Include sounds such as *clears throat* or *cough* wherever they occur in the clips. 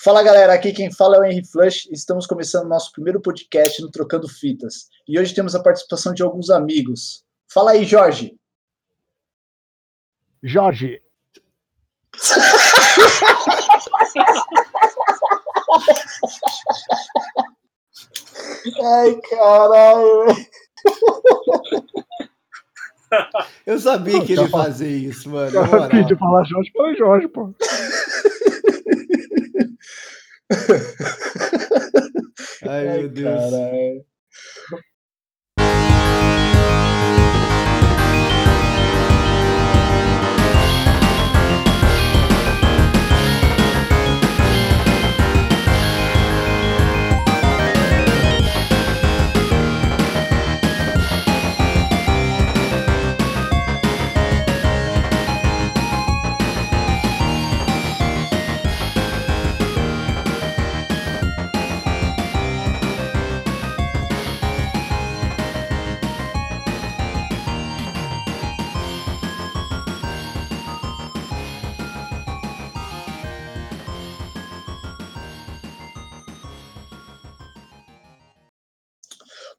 Fala galera, aqui quem fala é o Henry Flush. Estamos começando nosso primeiro podcast no Trocando Fitas. E hoje temos a participação de alguns amigos. Fala aí, Jorge. Jorge. Ai, caralho. Eu sabia que ele ia fazer isso, mano. Eu pedi falar Jorge para Jorge, pô. Ai, meu Deus.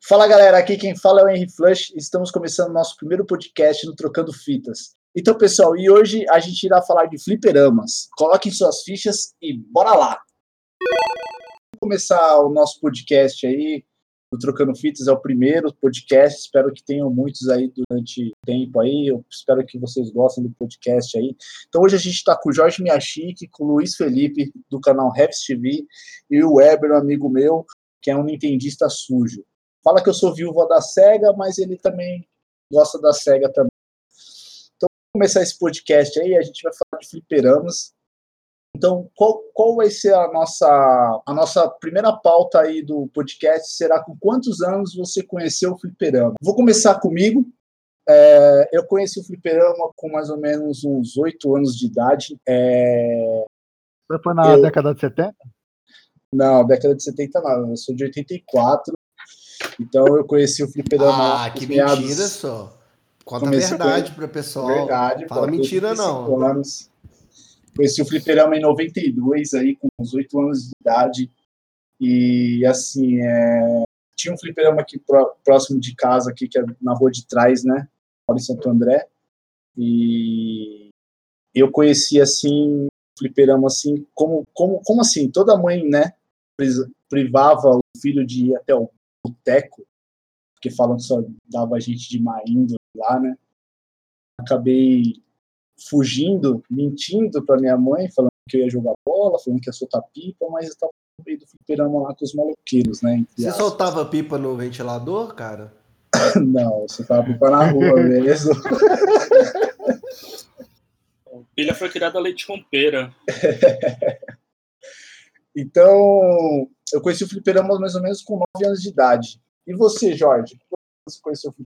Fala galera, aqui quem fala é o Henry Flush. Estamos começando nosso primeiro podcast no Trocando Fitas. Então, pessoal, e hoje a gente irá falar de fliperamas. Coloquem suas fichas e bora lá! Vamos começar o nosso podcast aí. O Trocando Fitas é o primeiro podcast. Espero que tenham muitos aí durante o tempo aí. Eu espero que vocês gostem do podcast aí. Então, hoje a gente está com o Jorge Miyashiki, com o Luiz Felipe, do canal Raps TV, e o Weber, um amigo meu, que é um nintendista sujo fala que eu sou viúva da SEGA, mas ele também gosta da SEGA também. Então, vamos começar esse podcast aí, a gente vai falar de fliperamas. Então, qual, qual vai ser a nossa, a nossa primeira pauta aí do podcast? Será com quantos anos você conheceu o fliperama? Vou começar comigo. É, eu conheci o fliperama com mais ou menos uns oito anos de idade. É, foi na Eu- década de 70? não, década de 70 não, eu sou de 84. Então eu conheci o fliperama Ah, que meados- mentira só. Conta a verdade pro pessoal. Verdade, Fala mentira, não. 35 Anos. Conheci o fliperama em 92, aí, com uns 8 anos de idade. E, assim, é, tinha um fliperama aqui pró- próximo de casa, aqui, que é na rua de trás, né? Moro em Santo André. E eu conheci, assim, o fliperama, assim, como, como, como assim? Toda mãe, né? Privava o filho de ir até o boteco, porque falam que só dava gente de má índole lá, né? acabei fugindo, mentindo para minha mãe, falando que eu ia jogar bola, falando que ia soltar pipa, mas eu tava no meio do fliperama lá com os maloqueiros, né? Você aspas. soltava pipa no ventilador, cara? *laughs* Não, eu soltava pipa na rua mesmo. *laughs* Filha foi criada a leite com pera. *laughs* Então, eu conheci o fliperama mais ou menos com 9 anos de idade. E você, Jorge? Você conheceu o fliperama?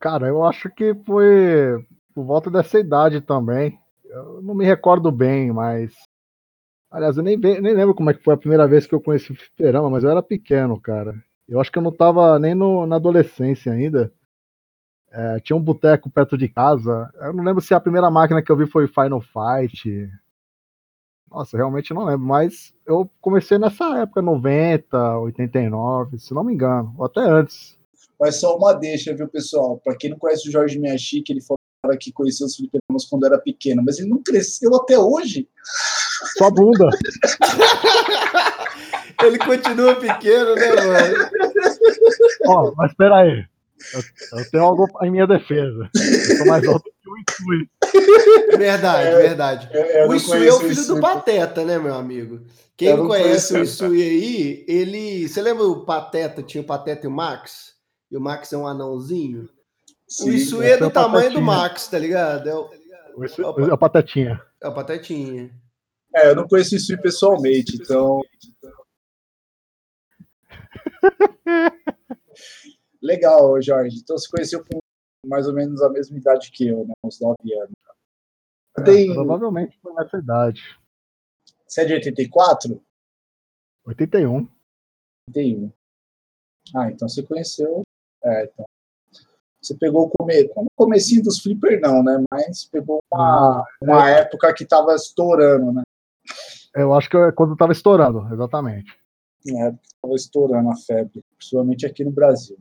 Cara, eu acho que foi por volta dessa idade também. Eu não me recordo bem, mas. Aliás, eu nem, nem lembro como é que foi a primeira vez que eu conheci o fliperama, mas eu era pequeno, cara. Eu acho que eu não tava nem no- na adolescência ainda. É, tinha um boteco perto de casa. Eu não lembro se a primeira máquina que eu vi foi Final Fight. Nossa, realmente não lembro, mas eu comecei nessa época, 90, 89, se não me engano, ou até antes. Mas só uma deixa, viu, pessoal? Para quem não conhece o Jorge Miyashiki, ele falou que conheceu os fliperamas quando era pequeno, mas ele não cresceu até hoje. Só bunda. *laughs* Ele continua pequeno, né, mano? Ó, mas espera aí. Eu, eu tenho algo em minha defesa. Eu sou mais alto que o Isui. *laughs* Verdade, É, verdade. Eu, eu o Isui é o filho Isui. do Pateta, né, meu amigo? Quem não conhece o. Isui aí, ele. Você lembra o Pateta? Tinha o Pateta e o Max? E o Max é um anãozinho? o Sim, Isui esse é do é o tamanho do. Max, tá ligado? É o, O Isui é o Patetinha. é o Patetinha. É, eu não conheço o Isui pessoalmente, então. *laughs* Legal, Jorge. Então você conheceu com mais ou menos a mesma idade que eu, né? Uns 9 anos. É, Tem... provavelmente foi nessa idade. Você é de 84? 81. 81. Ah, então você conheceu. É, então. Você pegou o come... o comecinho dos flipper, não, né? Mas pegou uma, uma época que tava estourando, né? Eu acho que é quando tava estourando, exatamente. É, tava estourando a febre, principalmente aqui no Brasil.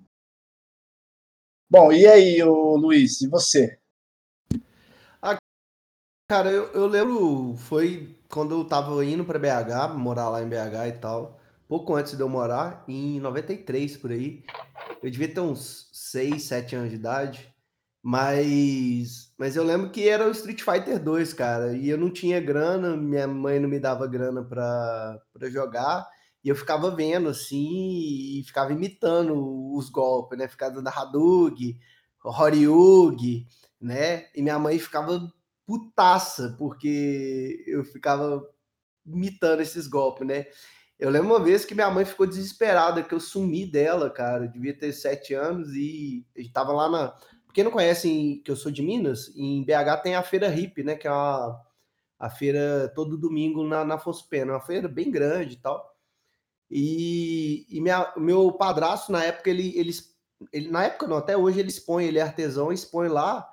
Bom, e aí, o Luiz, e você? Cara, eu, eu lembro, foi quando eu tava indo pra BH, morar lá em BH e tal, pouco antes de eu morar, em 93 por aí. Eu devia ter uns 6, 7 anos de idade, mas, mas eu lembro que era o Street Fighter 2, cara, e eu não tinha grana, minha mãe não me dava grana pra jogar, e eu ficava vendo assim, e ficava imitando os golpes, né? Ficava dando Hadouken, Horyugi, né? E minha mãe ficava putaça, porque eu ficava imitando esses golpes, né? Eu lembro uma vez que minha mãe ficou desesperada, que eu sumi dela, cara. Eu devia ter sete anos e a gente tava lá na. Quem não conhece que eu sou de Minas, em BH tem a Feira Hip, né? Que é uma, a feira todo domingo na, na Afonso Pena, uma feira bem grande e tal. E, e minha, meu padrasto, na época, ele, ele, ele. Na época não, até hoje ele expõe, ele é artesão, expõe lá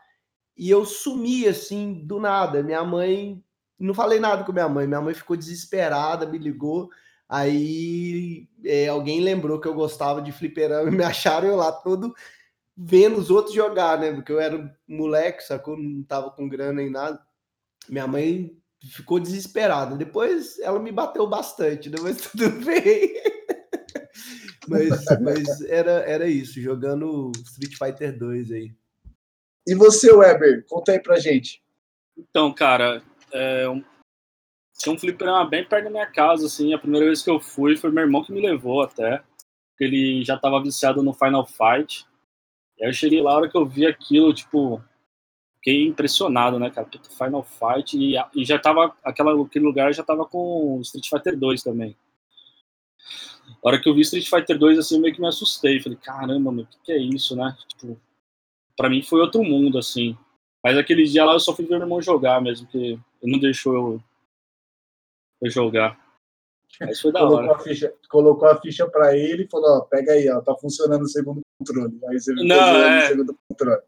e eu sumi assim do nada. Minha mãe, não falei nada com minha mãe, minha mãe ficou desesperada, me ligou. Aí é, alguém lembrou que eu gostava de fliperama e me *laughs* acharam eu lá todo vendo os outros jogar, né? Porque eu era moleque, sacou? Não tava com grana nem nada. Minha mãe ficou desesperada. Depois ela me bateu bastante, depois né? *laughs* tudo bem. mas, mas era, era isso, jogando Street Fighter 2 aí. E você, Weber, conta aí pra gente. Então, cara, é um... tinha um fliperama bem perto da minha casa, assim. A primeira vez que eu fui foi meu irmão que me levou até. Porque ele já tava viciado no Final Fight. E aí eu cheguei lá, a hora que eu vi aquilo, tipo, fiquei impressionado, né, cara? Final Fight. E, e já tava, aquela, aquele lugar já tava com Street Fighter 2 também. A hora que eu vi Street Fighter 2, assim, meio que me assustei. Falei, caramba, meu, o que, que é isso, né? Tipo, para mim foi outro mundo, assim. Mas aquele dia lá eu só fui ver meu irmão jogar mesmo, que ele não deixou eu, eu jogar. Mas foi da colocou hora. A ficha, colocou a ficha pra ele e falou, ó, pega aí, ó, tá funcionando o segundo controle. Aí você não, é... o segundo controle.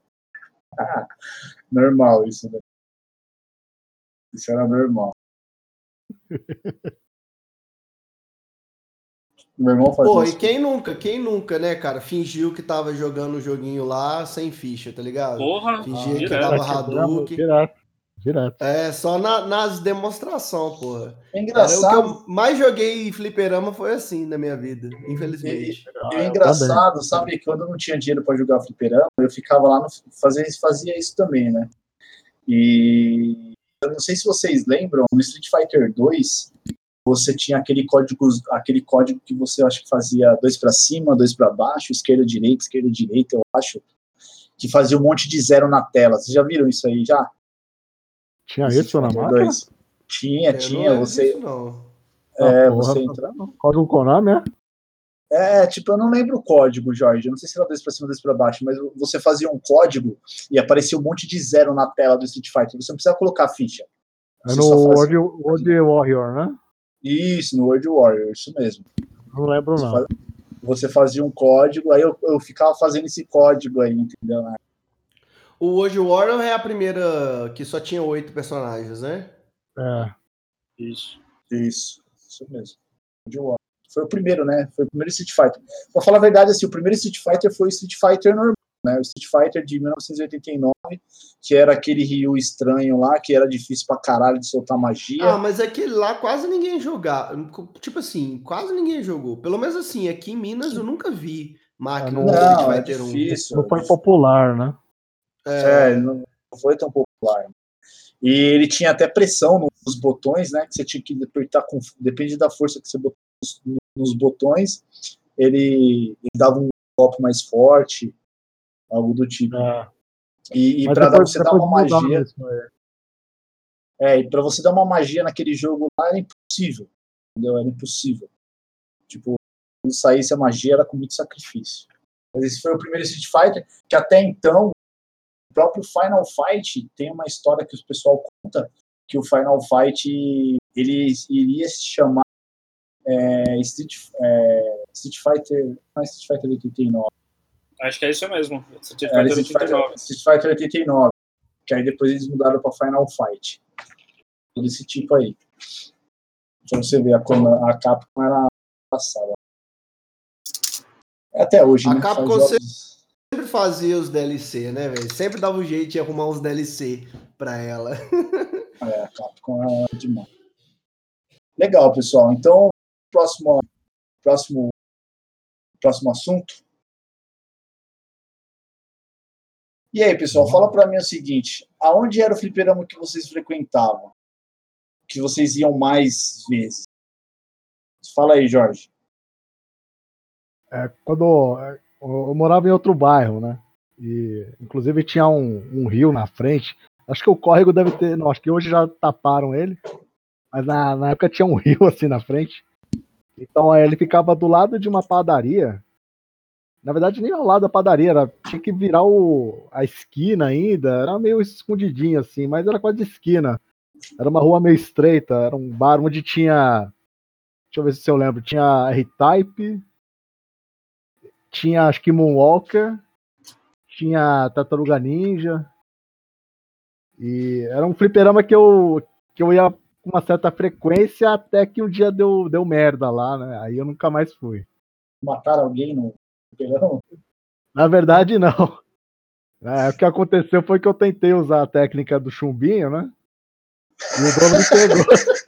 Ah, normal isso, né? Isso era normal. *laughs* Meu irmão faz Pô, isso. e quem nunca, quem nunca, né, cara, fingiu que tava jogando o joguinho lá sem ficha, tá ligado? Porra, Fingia ah, que direto. dava Hadouken. Direto. É, só na- nas demonstrações, porra. É Era o que engraçado, eu mais joguei em fliperama foi assim na minha vida, infelizmente. e é engraçado, sabe, quando eu não tinha dinheiro pra jogar fliperama, eu ficava lá, no, fazia, fazia isso também, né? E eu não sei se vocês lembram, no Street Fighter 2, você tinha aquele código, aquele código que você acho que fazia dois para cima, dois para baixo, esquerda, direita, esquerda, direita, eu acho, que fazia um monte de zero na tela. Vocês já viram isso aí já? Tinha isso na máquina? 2? Tinha, Eu não tinha. lembro Você, disso, não. é, Ah, porra, você entra. Código Konami, é? É, tipo, eu não lembro o código, Jorge. Eu não sei se era dois pra cima, dois pra baixo, mas você fazia um código e aparecia um monte de zero na tela do Street Fighter. Você não precisa colocar ficha. É Você no só fazia- World, World Warrior, né? Isso, no World Warrior, isso mesmo. Não lembro, Você, não. fa- você fazia um código, aí eu, eu ficava fazendo esse código aí, entendeu? O World Warrior é a primeira que só tinha oito personagens, né? É. Isso. Isso, isso mesmo. World Warrior. Foi o primeiro, né? Foi o primeiro Street Fighter. Pra falar a verdade, assim, o primeiro Street Fighter foi o Street Fighter normal, né? O Street Fighter de 1989, que era aquele Ryu estranho lá, que era difícil pra caralho de soltar magia. Ah, mas aquele lá quase ninguém jogava. Tipo assim, quase ninguém jogou. Pelo menos assim, aqui em Minas eu nunca vi máquina Ah, não, Street não, é Fighter 1. difícil. Não foi popular, né? É, não foi tão popular. E ele tinha até pressão nos botões, né? Que você tinha que apertar com. Depende da força que você botou nos, nos botões, ele, ele dava um golpe mais forte, algo do tipo. É. E, e para você dar uma magia. isso aí. É, e para você dar uma magia naquele jogo lá era impossível. Entendeu? Era impossível. Tipo, quando saísse a magia era com muito sacrifício. Mas esse foi o primeiro Street Fighter, que até então, o próprio Final Fight tem uma história que o pessoal conta que o Final Fight ele iria se chamar é, Street, é, Street Fighter. Não é Street Fighter 89. Acho que é isso mesmo. Street Era Fighter Street Fighter, 89. Street Fighter 89. Que aí depois eles mudaram para Final Fight. Todo esse tipo aí. Pra você ver, a, a Capcom era passada. É até hoje, A né? Capcom Faz jogos- fazia os DLC, né, velho? Sempre dava um jeito de arrumar uns DLC pra ela. *laughs* É, a Capcom é demais. Legal, pessoal. Então, próximo, próximo, próximo assunto. E aí, pessoal, fala pra mim o seguinte: aonde era o fliperama que vocês frequentavam? Que vocês iam mais vezes? Fala aí, Jorge. É, quando é, eu morava em outro bairro, né? E inclusive tinha um, um rio na frente. Acho que o córrego deve ter. Não, acho que hoje já taparam ele. Mas na, na época tinha um *laughs* rio assim na frente. Então aí ele ficava do lado de uma padaria. Na verdade, nem ao lado da padaria, era, tinha que virar o, a esquina ainda. Era meio escondidinho assim, mas era quase esquina. Era uma rua meio estreita, era um bar onde tinha. Deixa eu ver se eu lembro. Tinha R-Type, tinha acho que Moonwalker, tinha Tartaruga Ninja. E era um fliperama que eu, que eu ia com uma certa frequência até que um dia deu, deu merda lá, né? Aí eu nunca mais fui. Mataram alguém no fliperama? Na verdade, não. É, o que aconteceu foi que eu tentei usar a técnica do chumbinho, né? E o dono me pegou. *laughs*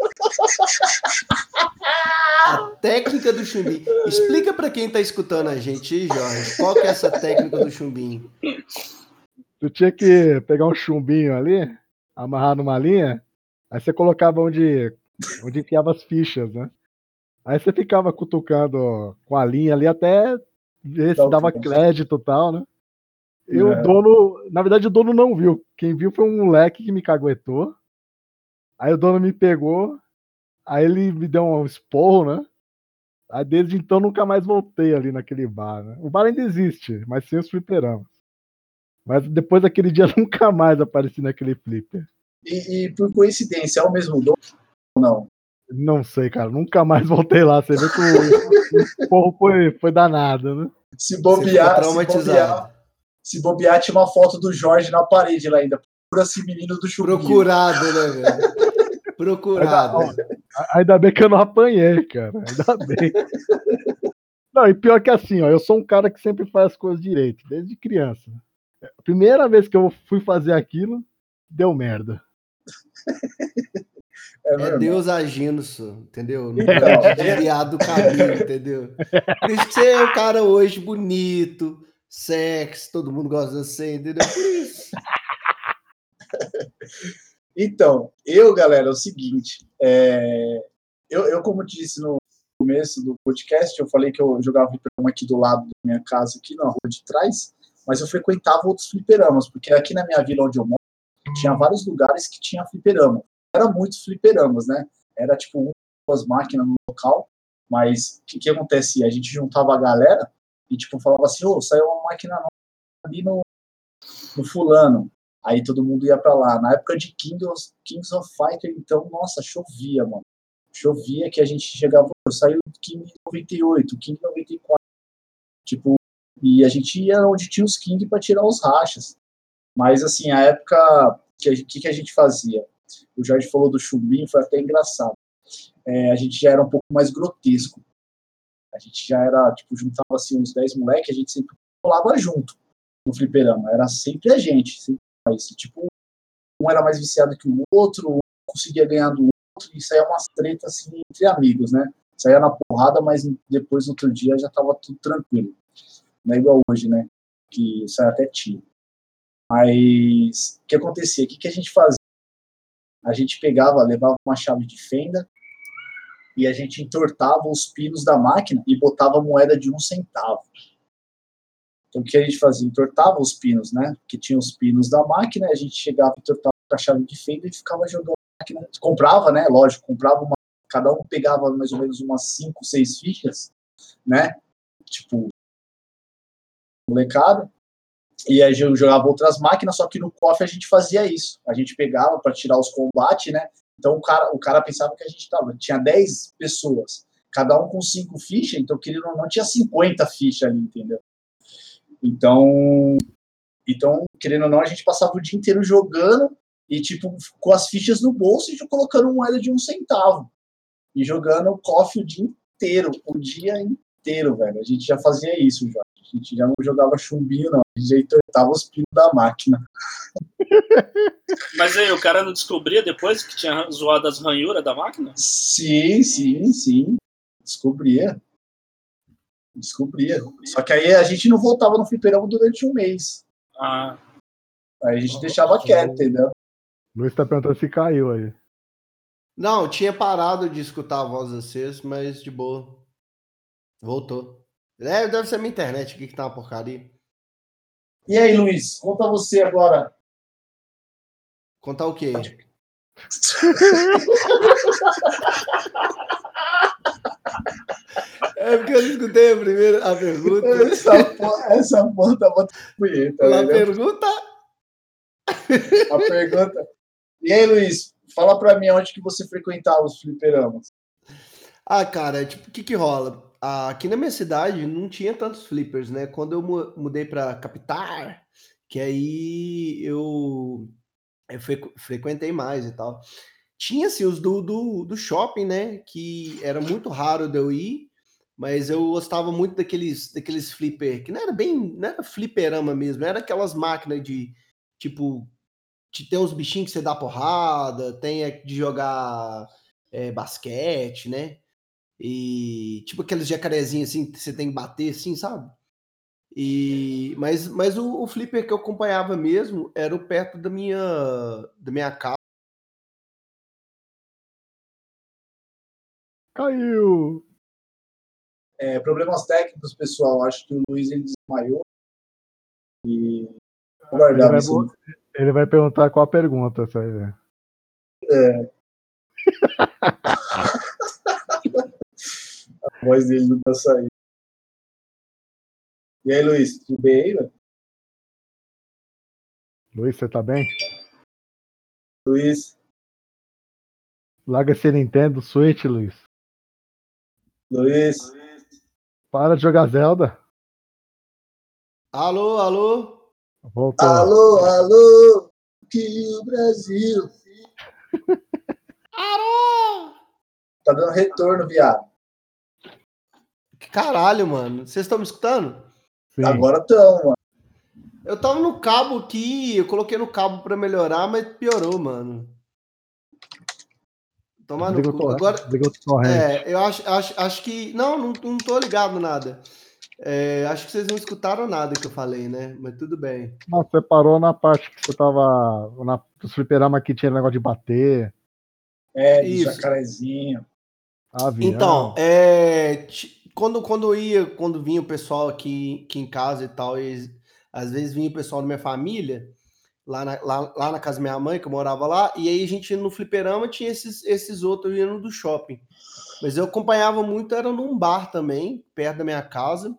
Técnica do chumbinho. Explica pra quem tá escutando a gente, aí, Jorge, qual que é essa técnica do chumbinho? Tu tinha que pegar um chumbinho ali, amarrar numa linha, aí você colocava onde, onde enfiava as fichas, né? Aí você ficava cutucando com a linha ali até ver se o dava crédito e tal, né? E o É. dono, na verdade, o dono não viu. Quem viu foi um moleque que me caguetou. Aí o dono me pegou, aí ele me deu um esporro, né? Aí desde então nunca mais voltei ali naquele bar, né? O bar ainda existe, mas sem os fliperamas. Mas depois daquele dia *laughs* nunca mais apareci naquele flipper. E, e por coincidência, é o mesmo dono ou não? Não sei, cara, nunca mais voltei lá. Você vê que o, o esporro foi, foi danado, né? Se bobear, se bobear, se bobear, tinha uma foto do Jorge na parede lá ainda. Procura esse menino do chumbinho. Procurado, né, velho? Procurado. Ainda, ó, ainda bem que eu não apanhei, cara. Ainda bem. Não, e pior que assim, ó, eu sou um cara que sempre faz as coisas direito, desde criança. A primeira vez que eu fui fazer aquilo, deu merda. É, É. Deus agindo, só, entendeu? Não pode é- desviar do caminho, entendeu? Por isso que você é um cara hoje bonito, sexy, todo mundo gosta de você, entendeu? Por isso. *laughs* Então, eu, galera, é o seguinte. é, Eu, eu, como te disse no começo do podcast, eu falei que eu jogava fliperama aqui do lado da minha casa, aqui na rua de trás, mas eu frequentava outros fliperamas, porque aqui na minha vila onde eu moro, tinha vários lugares que tinha fliperama. Era muitos fliperamas, né? Era tipo duas máquinas no local, mas o que, que acontecia? A gente juntava a galera e tipo falava assim, ô, saiu uma máquina nova ali no, no fulano. Aí todo mundo ia pra lá. Na época de King of, Kings of Fighter, então, nossa, chovia, mano. Chovia que a gente chegava, saí do King 98, King 94. Tipo, e a gente ia onde tinha os King pra tirar os rachas. Mas assim, a época que a gente- que, que a gente fazia? O Jorge falou do chumbinho, foi até engraçado. É, a gente já era um pouco mais grotesco. A gente já era, tipo, juntava assim uns 10 moleques, a gente sempre colava junto no fliperama. Era sempre a gente, sempre Tipo, um era mais viciado que o outro, um conseguia ganhar do outro, e saía umas tretas assim entre amigos, né? Saía na porrada, mas depois no outro dia já tava tudo tranquilo. Não é igual hoje, né? Que sai até tiro. Mas o que acontecia? O que, que a gente fazia? A gente pegava, levava uma chave de fenda e a gente entortava os pinos da máquina e botava moeda de um centavo. Então o que a gente fazia? Entortava os pinos, né? Que tinha os pinos da máquina, a gente chegava, entortava a chave de fenda e ficava jogando a máquina. Comprava, né? Lógico, comprava uma. Cada um pegava mais ou menos umas 5, 6 fichas, né? Tipo, molecada. E aí eu jogava outras máquinas, só que no cofre a gente fazia isso. A gente pegava para tirar os combates, né? Então o cara, o cara pensava que a gente tava, tinha 10 pessoas, cada um com 5 fichas, então querendo ou não, tinha 50 fichas ali, entendeu? Então, então, querendo ou não, a gente passava o dia inteiro jogando e tipo com as fichas no bolso e colocando moeda de um centavo. e jogando coffee o dia inteiro, o dia inteiro, velho. A gente já fazia isso já. A gente já não jogava chumbinho, não. A gente já entortava os pinos da máquina. *laughs* Mas aí, o cara não descobria depois que tinha zoado as ranhuras da máquina? Sim, sim, sim. Descobria. Descobria. Só que aí a gente não voltava no fliperão durante um mês. Ah, Aí a gente deixava quieto, entendeu? Luiz tá perguntando se caiu aí. Não, tinha parado de escutar a voz de vocês, mas de boa. Voltou. É, deve ser minha internet aqui que tá uma porcaria. E aí, Luiz, conta você agora. Contar o quê? *laughs* É porque eu não escutei a primeira a pergunta. Essa porra, essa porra tá botando punheta. A né? pergunta. A pergunta. E aí, Luiz, fala pra mim onde que você frequentava os fliperamas. Ah, cara, tipo, o que que rola? Ah, Aqui na minha cidade não tinha tantos flippers, né? Quando eu mu- mudei pra capital, que aí eu, eu frequ- frequentei mais e tal. Tinha, assim, os do, do, do shopping, né? Que era muito raro de eu ir, mas eu gostava muito daqueles, daqueles flipper, que não era bem, não era fliperama mesmo, era aquelas máquinas de, tipo, de ter uns bichinhos que você dá porrada, tem de jogar é, basquete, né? E tipo aqueles jacarezinhos assim que você tem que bater assim, sabe? E mas mas o, o flipper que eu acompanhava mesmo era o perto da minha da minha casa. Caiu! É, problemas técnicos, pessoal. Acho que o Luiz ele desmaiou. E vou Ele guardar vai, isso. vo- ele vai perguntar qual a pergunta, você vai ver. A voz dele não tá saindo. E aí, Luiz, tudo bem aí, velho? Luiz, você tá bem? Luiz, Larga esse Nintendo Switch, Luiz. Luiz. Para de jogar Zelda. Alô, alô? Voltou. Alô, alô, que o Brasil. *laughs* Alô! Tá dando retorno, viado. Caralho, mano. Vocês estão me escutando? Sim. Agora tão, mano. Eu tava no cabo aqui, eu coloquei no cabo pra melhorar, mas piorou, mano. Tomar no cu. Agora. É, eu acho, acho, acho que. Não, não, não tô ligado nada. É, acho que vocês não escutaram nada que eu falei, né? Mas tudo bem. Não, você parou na parte que você tava. Na, dos fliperama que tinha negócio de bater. É, de Isso. jacarezinho. Avião. Então, é, quando, quando eu ia, quando vinha o pessoal aqui, aqui em casa e tal, e às vezes vinha o pessoal da minha família, lá na, lá, lá na casa da minha mãe, que eu morava lá, e aí a gente no fliperama tinha esses, esses outros indo do shopping. Mas eu acompanhava muito, era num bar também, perto da minha casa,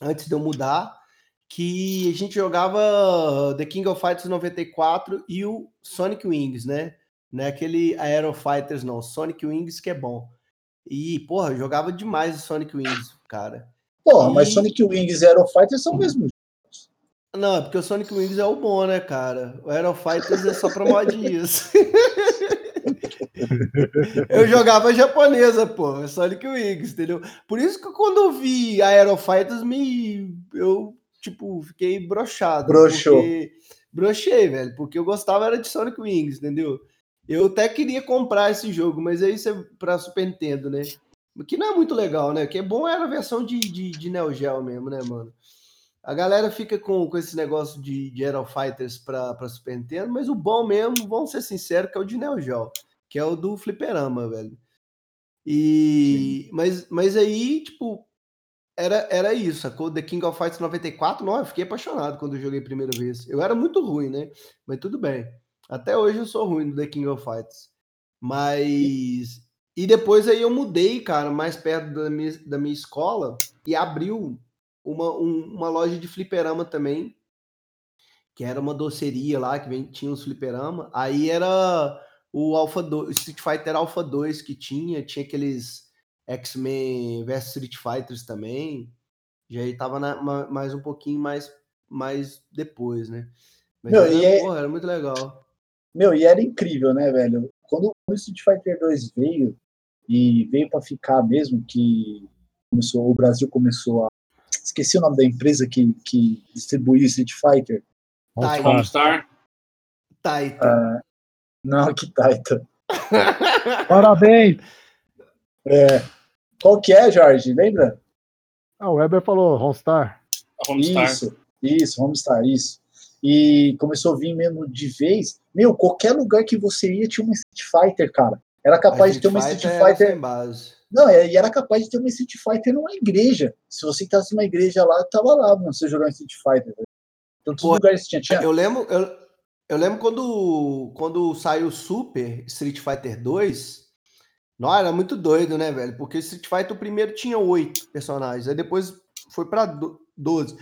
antes de eu mudar, que a gente jogava The King of Fighters 94 e o Sonic Wings, né? Não é aquele Aero Fighters, não. Sonic Wings que é bom. E, porra, eu jogava demais o Sonic Wings, cara. Porra, mas E- Sonic Wings e Aero Fighter são o mesmo. Não, é porque o Sonic Wings é o bom, né, cara? O Aero Fighters é só pra modinhas. *laughs* eu jogava japonesa, pô, Sonic Wings, entendeu? Por isso que quando eu vi Aero Fighters, me... eu, tipo, fiquei broxado. Broxou. porque- Brochei, velho, porque eu gostava era de Sonic Wings, entendeu? Eu até queria comprar esse jogo, mas aí você pra Super Nintendo, né? Que não é muito legal, né? O que é bom era a versão de, de, de Neo Geo mesmo, né, mano? A galera fica com, com esse negócio de, de Aero Fighters pra Super Nintendo, mas o bom mesmo, vamos ser sinceros, que é o de Neo Geo, que é o do Fliperama, velho. E. Mas, mas aí, tipo, era, era isso, sacou? The King of Fighters 94, não, eu fiquei apaixonado quando eu joguei a primeira vez. Eu era muito ruim, né? Mas tudo bem. Até hoje eu sou ruim no The King of Fighters. Mas. E depois aí eu mudei, cara, mais perto da minha, da minha escola e abriu uma, um- uma loja de fliperama também, que era uma doceria lá, que vem- tinha uns fliperama. Aí era o Alpha 2, Street Fighter Alpha 2 que tinha, tinha aqueles X-Men vs Street Fighters também. Já aí tava mais um pouquinho mais, mais depois, né? Mas Meu, era, e é- porra, era muito legal. Meu, e era incrível, né, velho? Quando o Street Fighter 2 veio, e veio para ficar mesmo, que começou, o Brasil começou a. Esqueci o nome da empresa que, que distribuía Street Fighter. Homestar. Taito. Ah, não, que Taita. *laughs* Parabéns! É, qual que é, Jorge? Lembra? Ah, o Weber falou, Homestar. Isso, isso, Homestar, isso. E começou a vir mesmo de vez. Meu, qualquer lugar que você ia tinha uma Street Fighter, cara. Era capaz de ter uma Street era Fighter. Não, e era capaz de ter uma Street Fighter numa igreja. Se você entrasse numa igreja lá, tava lá, mano, você jogando Street Fighter. velho. Tantos Pô, lugares que tinha. tinha Eu lembro, eu, eu lembro quando, quando saiu o Super Street Fighter 2. Não, era muito doido, né, velho? Porque Street Fighter o primeiro tinha oito personagens, aí depois foi pra do- 12.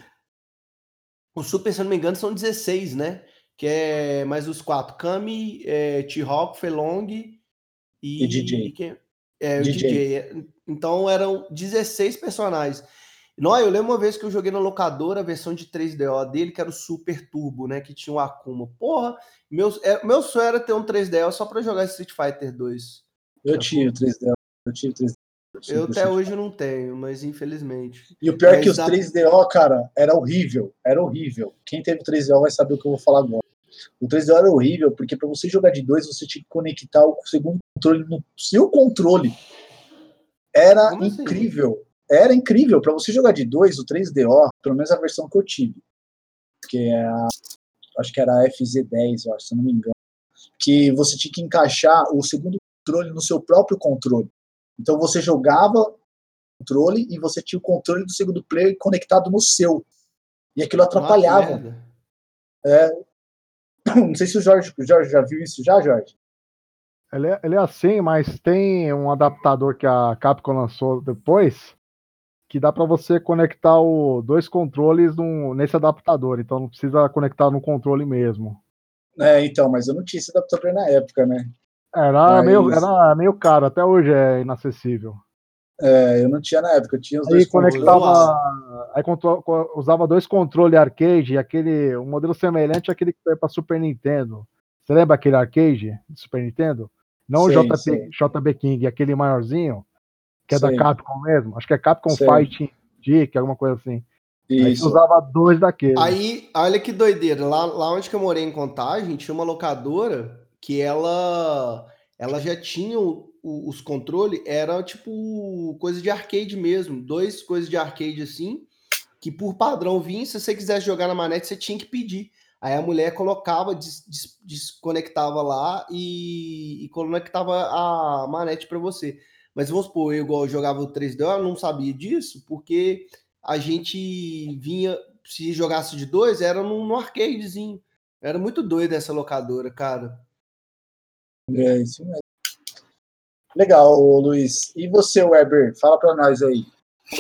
O Super, se eu não me engano, são 16, né? Que é mais os quatro: Kami, é, T-Hawk, Felong e. E DJ. quem- É, o DJ. DJ. Então eram 16 personagens. Não, eu lembro uma vez que eu joguei na locadora a versão de 3DO dele, que era o Super Turbo, né? Que tinha o Akuma. Porra, meu, é- meu sonho era ter um 3DO só pra jogar Street Fighter 2. Eu tive o 3D. Eu tive o 3D. tive Eu o até hoje não tenho, mas infelizmente. E o pior é que Mas os dá- 3DO, cara, era horrível. Era horrível. Quem teve 3DO vai saber o que eu vou falar agora. O 3DO era horrível, porque para você jogar de dois, você tinha que conectar o segundo controle no seu controle. Era Como assim? incrível. Era incrível. Para você jogar de dois, o 3DO, pelo menos a versão que eu tive, que é a, acho que era a FZ10, eu acho, se não me engano, que você tinha que encaixar o segundo controle no seu próprio controle. Então você jogava controle e você tinha o controle do segundo player conectado no seu. E aquilo Nossa, atrapalhava. Merda. Não sei se o Jorge, o Jorge já viu isso já, Jorge. Ele é, ele é assim, mas tem um adaptador que a Capcom lançou depois que dá pra você conectar o, dois controles num- nesse adaptador, então não precisa conectar no controle mesmo. É, então, mas eu não tinha esse adaptador na época, né? Era, Mas- meio, era meio caro, até hoje é inacessível. É, eu não tinha na época, eu tinha os Aí dois conectava. controles. Aí usava dois controles arcade, aquele. Um modelo semelhante àquele que foi pra Super Nintendo. Você lembra aquele arcade de Super Nintendo? Não Sei, o JP. JB King, aquele maiorzinho, que é Sei. da Capcom mesmo. Acho que é Capcom Sei. Fighting Dick, alguma coisa assim. Aí você Isso. usava dois daqueles. Aí, olha que doideira. Lá, lá onde que eu morei em Contagem, tinha uma locadora que ela, ela já tinha os controles, era tipo coisa de arcade mesmo. Dois coisas de arcade assim, que por padrão vinha. Se você quisesse jogar na manete, você tinha que pedir. Aí a mulher colocava, des- des- desconectava lá e, e conectava a manete para você. Mas vamos supor, eu igual eu jogava o 3D, eu não sabia disso, porque a gente vinha, se jogasse de dois, era no, no arcadezinho. Era muito doido essa locadora, cara. É isso mesmo. Legal, Luiz. E você, Weber? Fala pra nós aí. É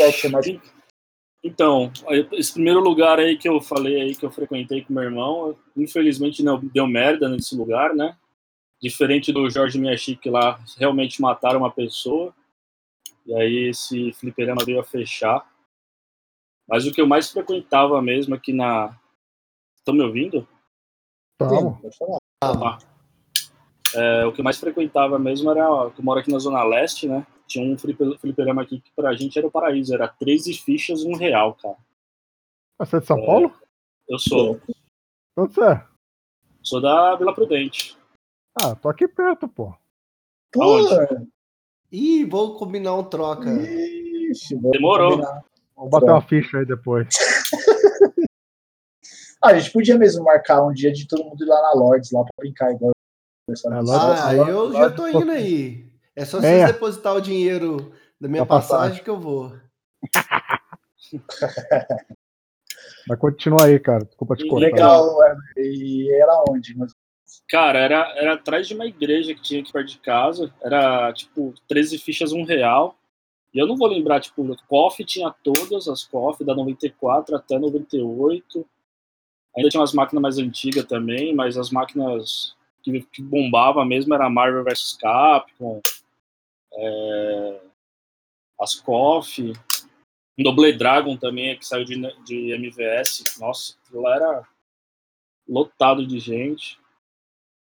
Então, esse primeiro lugar aí que eu falei aí, que eu frequentei com meu irmão, infelizmente não deu merda nesse lugar, né? Diferente do Jorge Miyashiki lá, realmente mataram uma pessoa. E aí esse fliperama veio a fechar. Mas o que eu mais frequentava mesmo aqui na... Estão me ouvindo? Falar. Tá. É, o que eu mais frequentava mesmo era, eu moro aqui na Zona Leste, né? Tinha um fliper- fliperama aqui que pra gente era o paraíso, era 13 fichas, um real, cara. Você é de São Paulo? Eu sou, Onde você é? sou da Vila Prudente. Ah, tô aqui perto, pô. Pô, Aonde? Ih, vou combinar um troca. ixi, Demorou. combinar. Vou bater uma ficha aí depois. *laughs* Ah, a gente podia mesmo marcar um dia de todo mundo ir lá na Lords, lá pra brincar igual. Ah, eu já tô indo aí. É só vocês depositar o dinheiro da minha Da passagem. passagem que eu vou. *laughs* Mas continua aí, cara. Desculpa te cortar. Legal. E era onde? Mas- Cara, era, era atrás de uma igreja que tinha aqui perto de casa. Era, tipo, 13 fichas, um real. E eu não vou lembrar, tipo, o KOF tinha todas as KOF, da 94 até 98. Ainda tinha umas máquinas mais antigas também, mas as máquinas que, que bombava mesmo era Marvel vs Capcom, é, as KOF, Double Dragon também, que saiu de, de MVS. Nossa, aquilo era lotado de gente.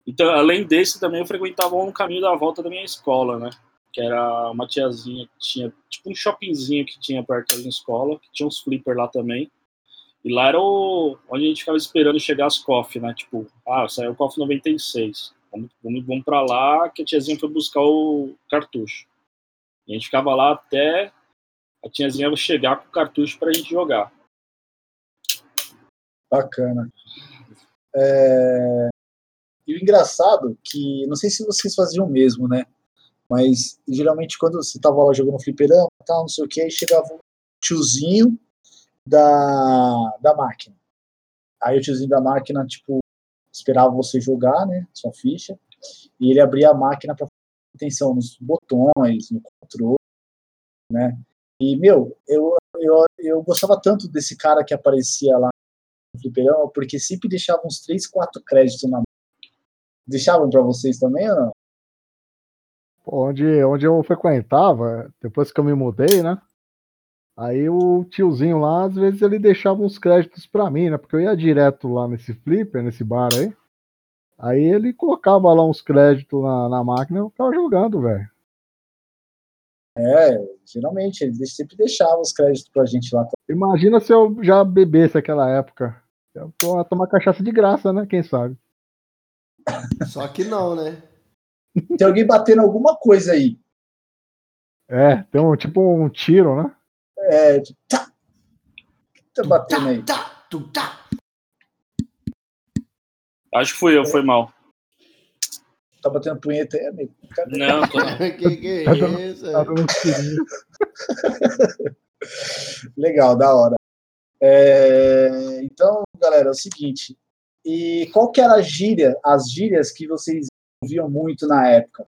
Então, além desse, também eu frequentava um caminho da volta da minha escola, né? que era uma tiazinha que tinha tipo um shoppingzinho que tinha perto da escola, que tinha uns flipper lá também. E lá era o, onde a gente ficava esperando chegar as coffee, né? Tipo, ah, saiu o coffee 96. Vamos, vamos, vamos pra lá que a tiazinha foi buscar o cartucho. E a gente ficava lá até a tiazinha chegar com o cartucho pra gente jogar. Bacana. É... E o engraçado que, não sei se vocês faziam o mesmo, né? Mas geralmente quando você tava lá jogando fliperama, tal, não sei o que, aí chegava um tiozinho da, da máquina. Aí o tiozinho da máquina, tipo, esperava você jogar, né, sua ficha, e ele abria a máquina para atenção nos botões, no controle, né? E, meu, eu, eu, eu gostava tanto desse cara que aparecia lá no fliperama, porque sempre deixava uns 3, 4 créditos na Deixavam para vocês também ou não? Onde, onde eu frequentava, depois que eu me mudei, né? Aí o tiozinho lá, às vezes ele deixava uns créditos para mim, né? Porque eu ia direto lá nesse flipper, nesse bar aí. Aí ele colocava lá uns créditos na, na máquina e eu ficava jogando, velho. É, geralmente, ele sempre deixava os créditos pra gente lá. Imagina se eu já bebesse aquela época. Eu tô tomar cachaça de graça, né? Quem sabe? Só que não, né? Tem alguém batendo alguma coisa aí. É, tem um tipo um tiro, né? É, tipo, tá. O que tá batendo aí? Tá, tu, tá. Acho que fui eu, foi mal. Tá batendo punheta aí, amigo? Cadê? Não, tô *laughs* não. que que é Tá isso? Tá. *laughs* Legal, da hora. É, então, galera, é o seguinte. E qual que era a gíria, as gírias que vocês ouviam muito na época?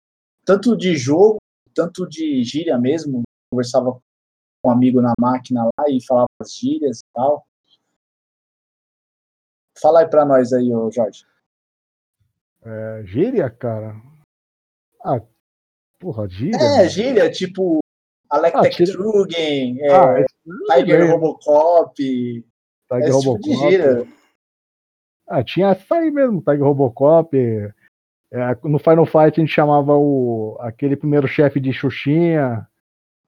Tanto de jogo, tanto de gíria mesmo. Conversava com um amigo na máquina lá e falava as gírias e tal. Fala aí pra nós aí, ô Jorge. É, gíria, cara? Ah, porra, gíria? É, mano. gíria, tipo Alec Ah, tira- Trugen, é, Ah, é Tiger. Robocop, Tiger esse tipo de Robocop. gíria. Ah, tinha essa aí mesmo, Tiger Robocop. É, no Final Fight a gente chamava o, aquele primeiro chefe de Xuxinha.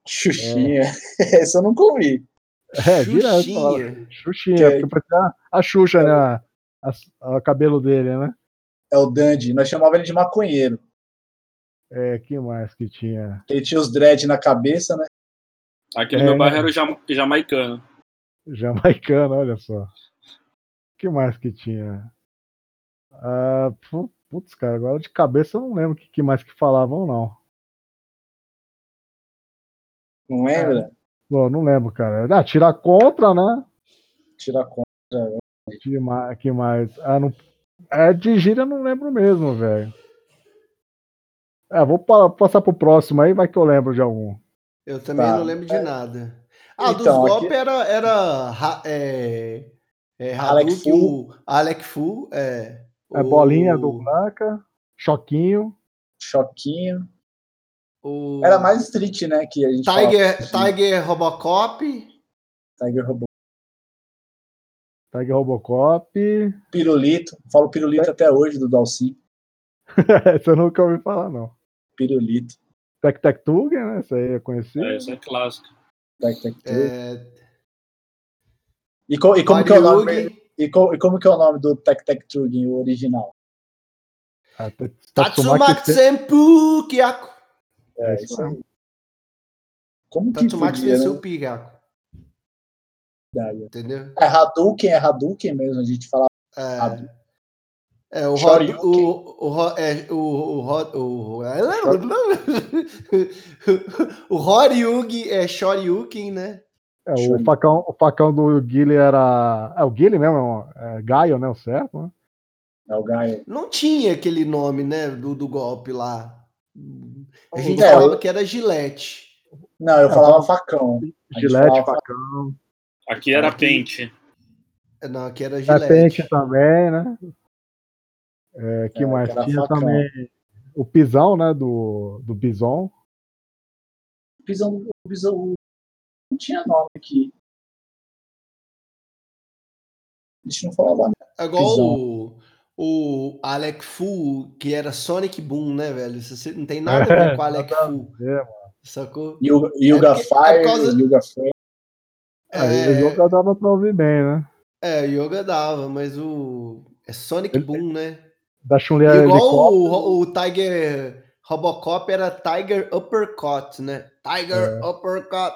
Xuxinha. *laughs* Essa eu nunca ouvi. É, direto. Xuxinha. Xuxinha, Que é- porque parecia a Xuxa, né? a- a- O cabelo dele, né? É o Dandy. Nós chamávamos ele de maconheiro. É, que mais que tinha? Ele tinha os dread na cabeça, né? Aqui no É. meu bairro era o jama- jamaicano. Jamaicano, olha só. que mais que tinha? Ah, pu- putz, cara, agora de cabeça eu não lembro o que, que mais que falavam, não. Não lembra? Bom, não lembro, cara. Ah, tirar contra, né? Tirar conta. Que mais? Que mais? Ah, não... É, de gíria eu não lembro mesmo, velho. É, vou pa- passar pro próximo aí, vai que eu lembro de algum. Eu também Tá. não lembro de nada. Ah, dos Então, aqui- golpes era, era ra- é, é, Alec Hadouken, o Alec Fu, é. É o- bolinha do Blanca, choquinho. Choquinho. O Era mais street, né? Que a gente Tiger, falava. Tiger Robocop. Tiger Robô. Tiger Robocop. *laughs* Pirulito. Falo pirulito até hoje do Dalcy. Essa eu nunca ouvi falar, não. Pirulito. Tec Tec Tug, né? Essa aí é conhecida. É, isso é clássico. Tac, tac, tuc. É, E, co- e como que é o nome? E, co- e como que é o nome do Tec Tec Trugin, o original? Ah, T- Tatsumaki Sen- Senpu Kyaku. É, isso isso aí. Como que Tatsumaki podia, né? Kyaku. Verdade. Entendeu? É Hadouken, é Hadouken mesmo, a gente fala. Hadouken. É, é o Rod, Shoryuken. o, o, é, o, o, Rod- o, o Horyugi é Shoryuken, né? É, o, facão, o facão do Guile era. É o Guile mesmo, é Gaio, né? O certo, né? É o Gaio. Não tinha aquele nome, né, do, do golpe lá. A gente É, falava eu- que era Gillette. Não, eu É, falava facão. A gente Gilete, falava facão. Aqui era Aqui- pente. Não, aqui era Repente Gillette. também, né? É, que É, mais? Tinha facão. também o pisão, né? Do, do Bison. Pisão, pisão, não tinha nome aqui. A gente não falava nada. É igual Pisão. o, o Alec Fu, que era Sonic Boom, né, velho? Isso não tem *laughs* nada a ver com o Alec Fu. É, Sacou? Yuga, Yuga porque- é Fire, causa- Yuga. Aí É. o jogo dava pra ouvir bem, né? É, Yoga dava, mas o. É Sonic Ele- Boom, né? Da Chun-Li era Igual o, o Tiger Robocop era Tiger Uppercut, né? Tiger Uppercut.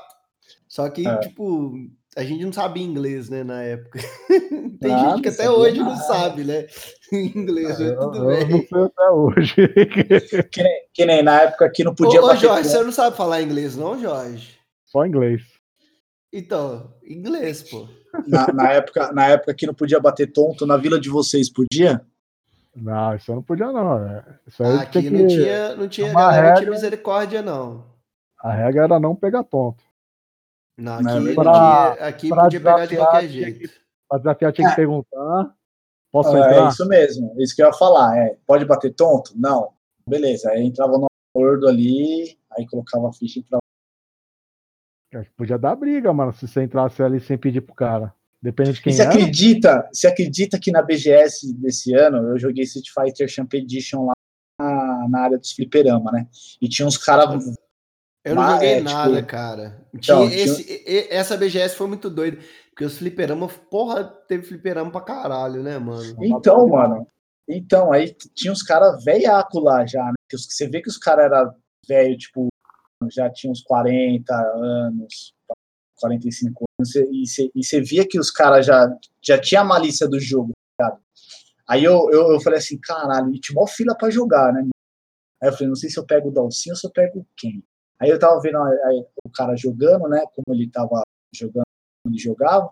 Só que, É. tipo, a gente não sabia inglês, né, na época. *laughs* Tem Ah, gente que não até hoje não nada. sabe, né? *laughs* Inglês, Eu, tudo eu bem. não sei até hoje. *laughs* Que nem, que nem na época que não podia Ô, ô bater Jorge, ponto. você não sabe falar inglês, não, Jorge? Só inglês. Então, inglês, pô. na, na época, na época que não podia bater tonto, na vila de vocês podia? Não, isso eu não podia, não. é. Isso aí Aqui tem não tinha, não tinha galera, não tinha regra- misericórdia, não. A regra era não pegar ponto. Não, Não, aqui, pra- aqui, aqui pra podia pegar de qualquer jeito. Pra desafiar tinha que perguntar. Posso É, entrar? isso mesmo, isso que eu ia falar. É, pode bater tonto? Não. Beleza, aí entrava no acordo ali, aí colocava a ficha e entrava. Podia dar briga, mano, se você entrasse ali sem pedir pro cara. Depende de E quem você era. acredita, você acredita que na BGS desse ano eu joguei Street Fighter Champ Edition lá na, na área dos fliperama, né? E tinha uns caras. Eu não joguei é, nada, tipo, cara. então, Tinha esse, e- essa BGS foi muito doida. Porque os fliperama, porra, teve fliperama pra caralho, né, mano? Então, mano. Então, aí tinha uns caras velhaco lá já, né? Que você vê que os caras eram velho, tipo, já tinha uns 40 anos, 45 anos, e você, e você via que os caras já, já tinha a malícia do jogo, tá ligado? Aí eu, eu, eu falei assim, caralho, e tinha mó fila pra jogar, né? Aí eu falei, não sei se eu pego o Dalcinho ou se eu pego quem. Aí eu tava vendo aí, o cara jogando, né? Como ele tava jogando, ele jogava.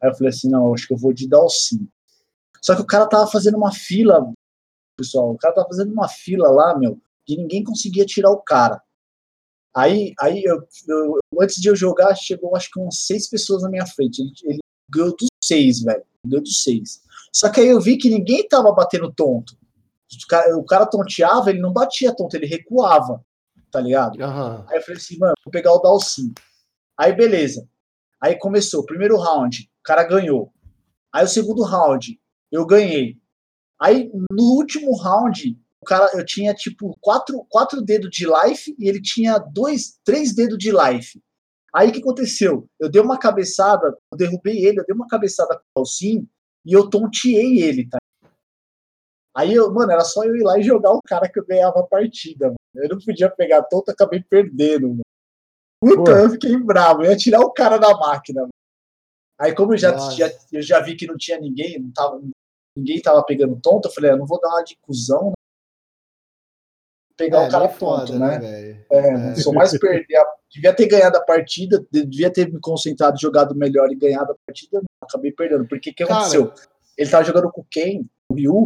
Aí eu falei assim, não, acho que eu vou de Dalcinho. Só que o cara tava fazendo uma fila, pessoal, o cara tava fazendo uma fila lá, meu, que ninguém conseguia tirar o cara. Aí, aí eu, eu- antes de eu jogar, chegou acho que umas seis pessoas na minha frente. Ele, ele ganhou dos seis, velho. Ganhou dos seis. Só que aí eu vi que ninguém tava batendo tonto. O cara, o cara tonteava, ele não batia tonto, ele recuava, tá ligado? Aham. Aí eu falei assim, mano, vou pegar o Dalcin. Aí beleza. Aí começou, primeiro round, o cara ganhou. Aí o segundo round, eu ganhei. Aí no último round, o cara, eu tinha tipo quatro, quatro dedos de life e ele tinha dois, três dedos de life. Aí o que aconteceu? Eu dei uma cabeçada, eu derrubei ele, eu dei uma cabeçada com o Dalcin e eu tonteei ele, tá? Aí, eu, mano, era só eu ir lá e jogar o cara que eu ganhava a partida, mano. Eu não podia pegar tonto, acabei perdendo, mano. Puta, Pô. eu fiquei bravo. Eu ia tirar o cara da máquina. mano. Aí, como eu já, Nossa. já- eu já vi que não tinha ninguém, não tava, ninguém tava pegando tonto, eu falei, ah, não vou dar uma de cuzão, né? Pegar É, o cara tonto, foda, né? velho? É, É. sou mais perder. a- Devia ter ganhado a partida, devia ter me concentrado, jogado melhor e ganhado a partida, acabei perdendo. Porque o que Cara, aconteceu? Ele tava jogando com o Ken, o Ryu,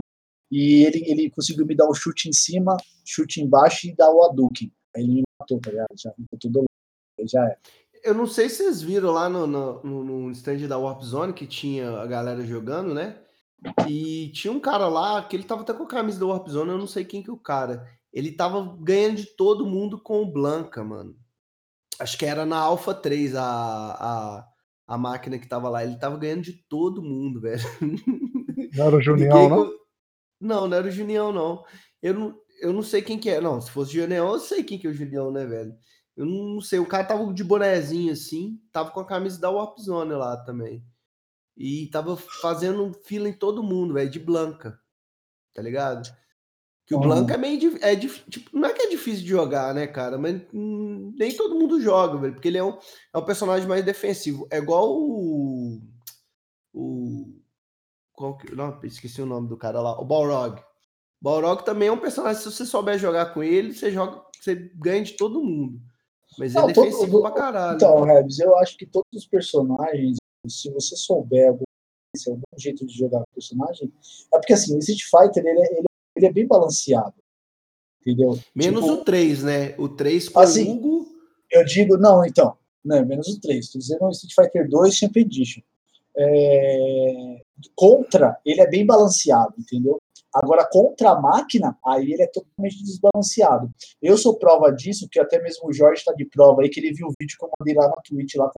e ele, ele conseguiu me dar um chute em cima, chute embaixo e dar o Hadouken. Aí ele me matou, tá ligado? Já ficou tudo louco. Já é. Eu não sei se vocês viram lá no, no, no- no stand da Warp Zone que tinha a galera jogando, né? E tinha um cara lá que ele tava até com a camisa da Warp Zone, eu não sei quem que é o cara. Ele tava ganhando de todo mundo com o Blanca, mano. Acho que era na Alpha 3 a, a, a máquina que tava lá. Ele tava ganhando de todo mundo, velho. Não era o Junião, Ninguém não? Não, não era o Junião, não. Eu não, eu não sei quem que é. Não, se fosse o Junião, eu sei quem que é o Junião, né, velho? Eu não sei. O cara tava de bonezinho assim, tava com a camisa da Warp Zone lá também. E tava fazendo fila em todo mundo, velho, de Blanca. Tá ligado? Que o Uhum. Blanca é meio. dif- É, dif- tipo, não é que é difícil de jogar, né, cara? Mas hum, nem todo mundo joga, velho. Porque ele é um, é um personagem mais defensivo. É igual o. O. Qual que, não, esqueci o nome do cara lá. O Balrog. Balrog também é um personagem, se você souber jogar com ele, você joga, você ganha de todo mundo. Mas é Não, todo- defensivo pra caralho. Então, Rebs, eu acho que todos os personagens, se você souber algum, jeito de jogar o personagem, é porque assim, o Street Fighter ele é, ele, ele é bem balanceado. Entendeu? Menos Tipo, o 3, né? O 3 com Assim, o Hugo. Eu digo, não, então, né, menos o 3, tô dizendo o Street Fighter 2 Champ Edition. É, contra, ele é bem balanceado, entendeu? Agora, contra a máquina, aí ele é totalmente desbalanceado. Eu sou prova disso, que até mesmo o Jorge está de prova aí, que ele viu o vídeo que eu mandei lá na Twitch, lá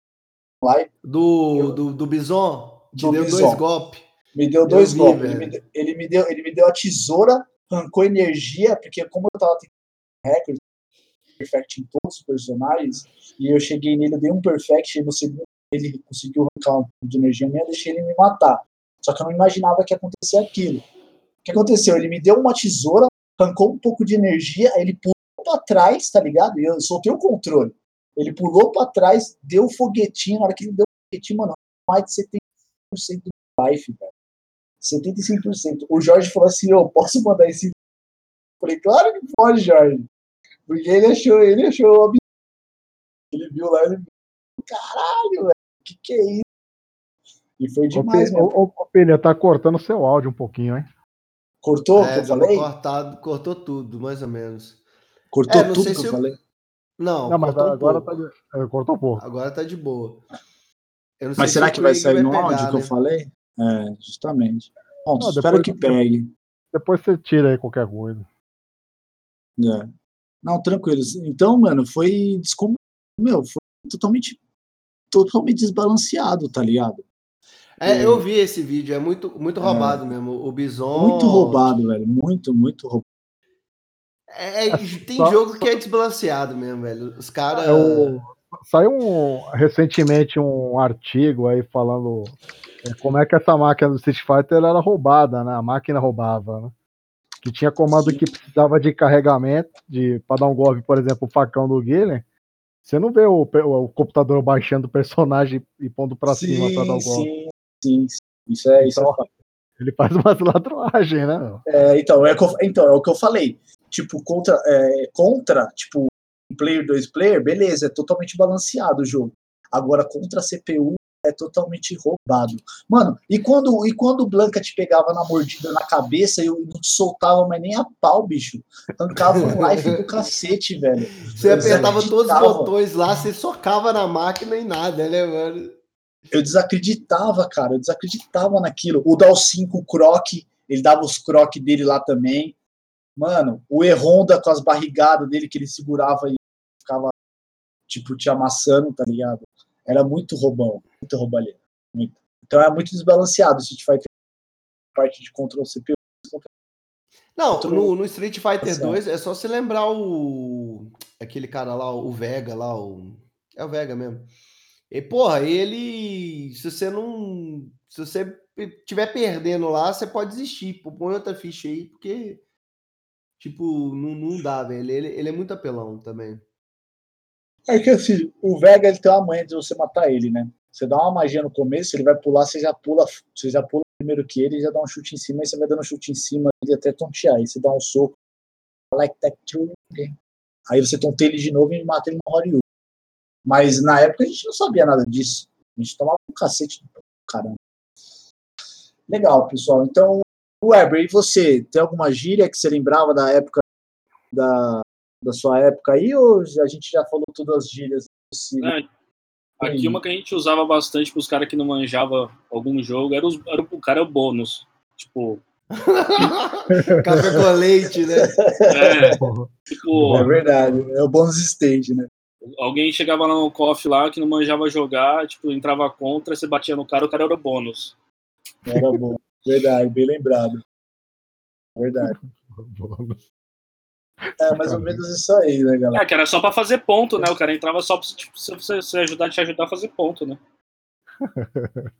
live. Do, do, do Bison, que Do deu Bison. dois golpes. Me deu dois vi, golpes. Ele velho. me, deu, ele, me deu, ele me deu a tesoura, arrancou energia, porque como eu tava tendo recorde perfect em todos os personagens, e eu cheguei nele, eu dei um perfect, no segundo ele conseguiu arrancar um pouco de energia minha, eu deixei ele me matar. Só que eu não imaginava que ia acontecer aquilo. O que aconteceu? Ele me deu uma tesoura, arrancou um pouco de energia, aí ele pulou pra trás, tá ligado? E eu soltei o controle. Ele pulou pra trás, deu o foguetinho, na hora que ele deu o foguetinho, mano, mais de 70% do life, velho. 75%. O Jorge falou assim, ô, posso mandar esse... Eu falei, claro que pode, Jorge. Porque ele achou, ele achou. Ele viu lá, ele caralho, velho, que que é isso? E foi demais, mano. ô, ô, Peninha, tá cortando seu áudio um pouquinho, hein? Cortou o que É, eu falei? cortado, cortou tudo, mais ou menos. Cortou É, não tudo sei que eu falei? Não, Não, mas cortou um agora pouco. tá de... é, Cortou pouco. Agora tá de boa. Eu não Mas sei será se que vai sair no pegar, áudio que eu né? falei? É, justamente. Bom, Não, espero depois- que pegue. Depois você tira aí qualquer coisa. É. Não, tranquilo. Então, mano, foi descom... Meu, foi totalmente totalmente desbalanceado, tá ligado? É, eu vi esse vídeo, é muito, muito roubado mesmo. O Bison. Muito roubado, velho. Muito, muito roubado. É, é- tem Só- jogo que é desbalanceado mesmo, velho. Os caras. É o- Saiu um- recentemente um artigo aí falando é, como é que essa máquina do Street Fighter era roubada, né? A máquina roubava, né? Que tinha comando Sim. que precisava de carregamento, de para dar um golpe, por exemplo, o facão do Guilherme. Você não vê o, o computador baixando o personagem e pondo pra cima pra dar o golpe. sim, sim, sim. Isso é, isso é Então. *laughs* Ele faz umas ladroagens, né? É, então, é, o que eu- então, é o que eu falei. Tipo, contra, é, contra tipo, um player, dois player, beleza, é totalmente balanceado o jogo. Agora, contra a CPU, é totalmente roubado. Mano, e quando, e quando o Blanca te pegava na mordida na cabeça eu não te soltava mais nem a pau, bicho? Arrancava um life do cacete, velho. Você Eu apertava todos os botões lá, você socava na máquina e nada, né, mano? Eu desacreditava, cara, eu desacreditava naquilo. O Dal 5, o Croc, ele dava os Croc dele lá também. Mano, o E-Honda com as barrigadas dele que ele segurava e ficava, tipo, te amassando, tá ligado? Era muito roubão, muito roubalheiro. Muito. Então é muito desbalanceado. Se a gente vai ter parte de control CPU. Não, no, no Street Fighter certo. 2 é só você lembrar o. aquele cara lá, o Vega lá, o. É o Vega mesmo. E, porra, ele. Se você não. Se você tiver perdendo lá, você pode desistir. Põe outra ficha aí, porque. Tipo, não, não dá, velho. Ele, ele é muito apelão também. É que assim, o Vega ele tem uma manha de você matar ele, né? Você dá uma magia no começo, ele vai pular, você já pula, você já pula primeiro que ele, já dá um chute em cima, aí você vai dando um chute em cima ele até tontear. Aí você dá um soco, like that too. Aí você tonteia ele de novo e mata ele no Horyu. Mas na época a gente não sabia nada disso. A gente tomava um cacete do caramba. Legal, pessoal. Então, Weber, e você? Tem alguma gíria que você lembrava da época da, da sua época aí, ou a gente já falou todas as gírias possíveis? Aqui Sim. uma que a gente usava bastante pros caras que não manjavam algum jogo era, os, era o, cara é o bônus. Tipo, *laughs* Café com leite, né? é, *laughs* tipo, É verdade, é o bônus stage, né? alguém chegava lá no KOF lá que não manjava jogar, tipo, entrava contra, você batia no cara, o cara era o bônus. Era bom. Verdade, bem lembrado. Verdade. *laughs* É mais ou menos isso aí, né, galera? É, que era só pra fazer ponto, né? O cara entrava só pra tipo, se você se ajudar, te ajudar a fazer ponto, né? *laughs*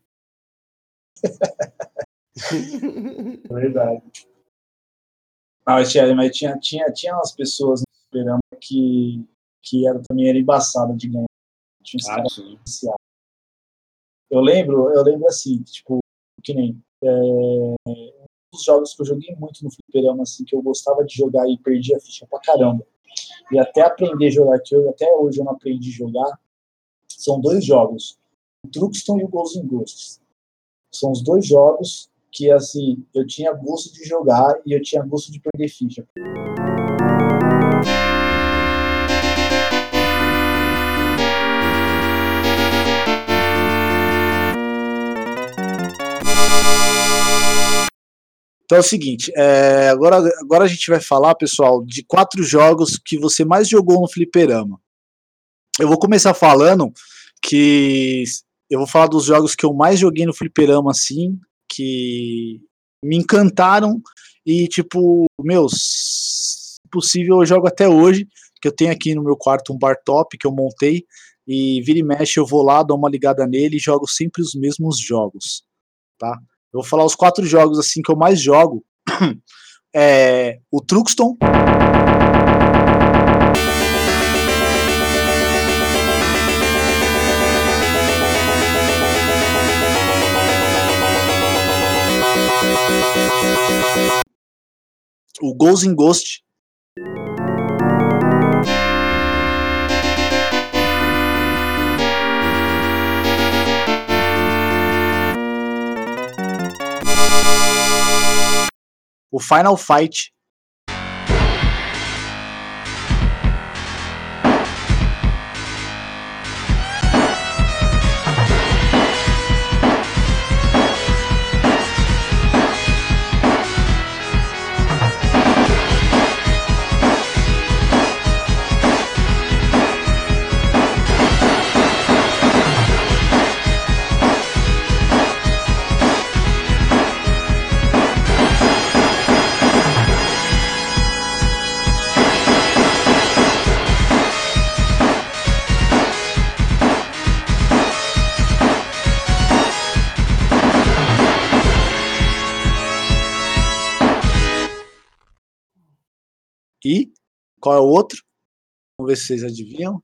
Verdade. Ah, mas tinha, mas tinha, tinha, tinha umas pessoas no programa que, que era, também era embaçado de ganhar. Tinha uns Ah, caras. Eu lembro, eu lembro assim, tipo, que nem é, dos jogos que eu joguei muito no fliperama, assim, que eu gostava de jogar e perdia a ficha pra caramba. E até aprender a jogar, que eu, até hoje eu não aprendi a jogar, são dois jogos. O Truxton e o Ghosts and Ghosts. São os dois jogos que, assim, eu tinha gosto de jogar e eu tinha gosto de perder ficha. Então é o seguinte, é, agora, agora a gente vai falar, pessoal, de quatro jogos que você mais jogou no fliperama. Eu vou começar falando que eu vou falar dos jogos que eu mais joguei no fliperama, assim, que me encantaram e, tipo, meus, se possível, eu jogo até hoje, que eu tenho aqui no meu quarto um bar top que eu montei, e vira e mexe eu vou lá, dou uma ligada nele e jogo sempre os mesmos jogos, tá? Eu vou falar os quatro jogos, assim, que eu mais jogo, *clears throat* é o Truxton, o Ghost in Ghost. O Final Fight. E qual é o outro? Vamos ver se vocês adivinham.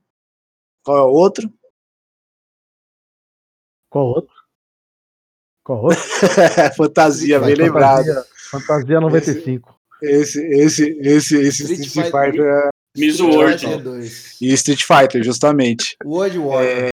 Qual é o outro? Qual outro? Qual outro? *laughs* Fantasia, bem lembrado. Fantasia 95. Esse, esse, esse, esse Street Street Fighter. Fighter é- Miss Street World. Fighter 2. e Street Fighter, justamente. World War. É,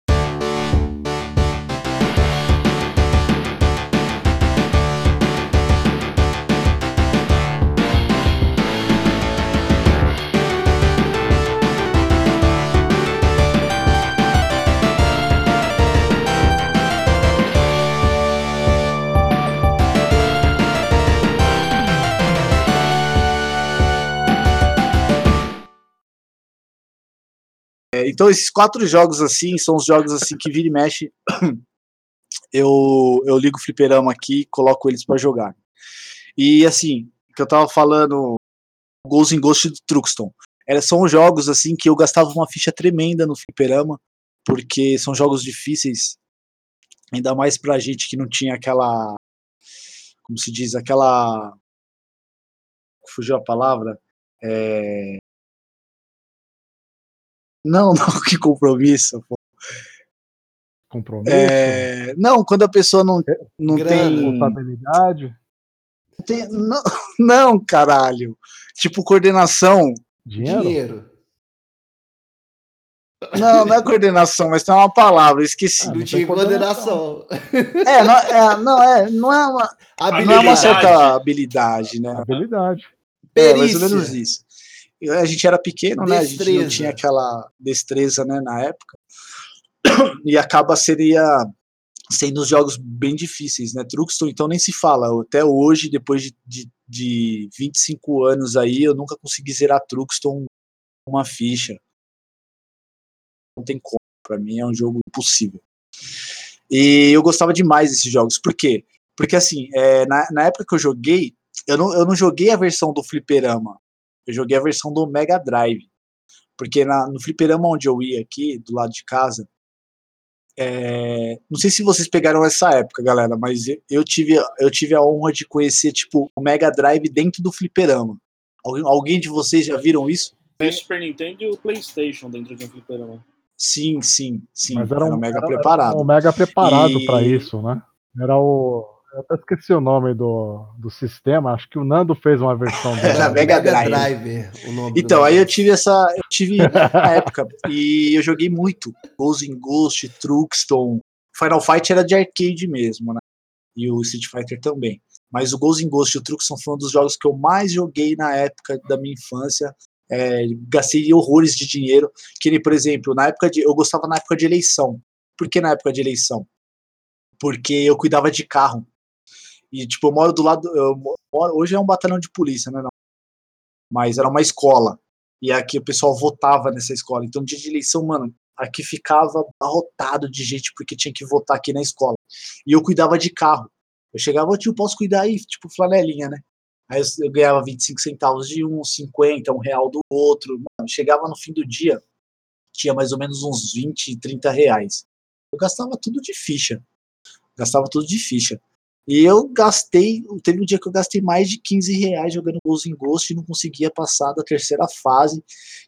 então esses quatro jogos assim são os jogos assim que vira e mexe *clears throat* eu, eu ligo o fliperama aqui coloco eles pra jogar. E assim, que eu tava falando Ghost in Ghost do Truxton. São jogos assim que eu gastava uma ficha tremenda no fliperama, porque são jogos difíceis, ainda mais pra gente que não tinha aquela como se diz, aquela fugiu a palavra, é, não, *laughs* não, que compromisso. pô. Compromisso, É, não, quando a pessoa não, não Grana. tem, responsabilidade, não tem- não, *laughs* não, caralho. Tipo, coordenação. dinheiro. Dinheiro. Não, não é coordenação, mas tem uma palavra, esqueci. Ah, Não não tinha tem coordenação. coordenação. É, não é, não é, não é uma, não é uma Habilidade. certa habilidade, né? Habilidade. É, mais ou Perícia. menos isso. A gente era pequeno, né? A gente não Destreza. tinha aquela destreza, né, na época. E acaba seria sendo os jogos bem difíceis, né? Truxton, então nem se fala. Até hoje, depois de, de, de 25 anos aí, eu nunca consegui zerar Truxton uma ficha. Não tem como. Pra mim é um jogo impossível. E eu gostava demais desses jogos. Por quê? Porque assim, é, na, na época que eu joguei, eu não, eu não joguei a versão do Fliperama. Eu joguei a versão do Mega Drive. Porque na, no Fliperama onde eu ia aqui, do lado de casa, é, não sei se vocês pegaram essa época, galera, mas eu, eu tive, eu tive a honra de conhecer, tipo, o Mega Drive dentro do Fliperama. Alguém, alguém de vocês já viram isso? Tem o Super Nintendo e o PlayStation dentro de um fliperama. Sim, sim, sim. Mas era, era um, mega era- preparado. Era um mega preparado E- pra isso, né? Era o. Eu até esqueci o nome do, do sistema, acho que o Nando fez uma versão dele. Era Mega Drive. Driver, o nome do Então, aí eu tive essa. Eu tive *laughs* na época. E eu joguei muito. Ghost in Ghost, Truxton. Final Fight era de arcade mesmo, né? E o Street Fighter também. Mas o Ghost in Ghost e o Truxton foi um dos jogos que eu mais joguei na época da minha infância. É, gastei horrores de dinheiro. Que nem, por exemplo, na época de. Eu gostava na época de eleição. Por que na época de eleição? Porque eu cuidava de carro. E, tipo, eu moro do lado. Moro, hoje é um batalhão de polícia, né? Não. Mas era uma escola. E aqui o pessoal votava nessa escola. Então, dia de eleição, mano, aqui ficava arrotado de gente porque tinha que votar aqui na escola. E eu cuidava de carro. Eu chegava, tio, posso cuidar aí? Tipo, flanelinha, né? Aí eu ganhava 25 centavos de um, 50, um real do outro. Mano, chegava no fim do dia, tinha mais ou menos uns 20, 30 reais. Eu gastava tudo de ficha. Gastava tudo de ficha. E eu gastei, teve um dia que eu gastei mais de 15 reais jogando Ghost em Ghost e não conseguia passar da terceira fase,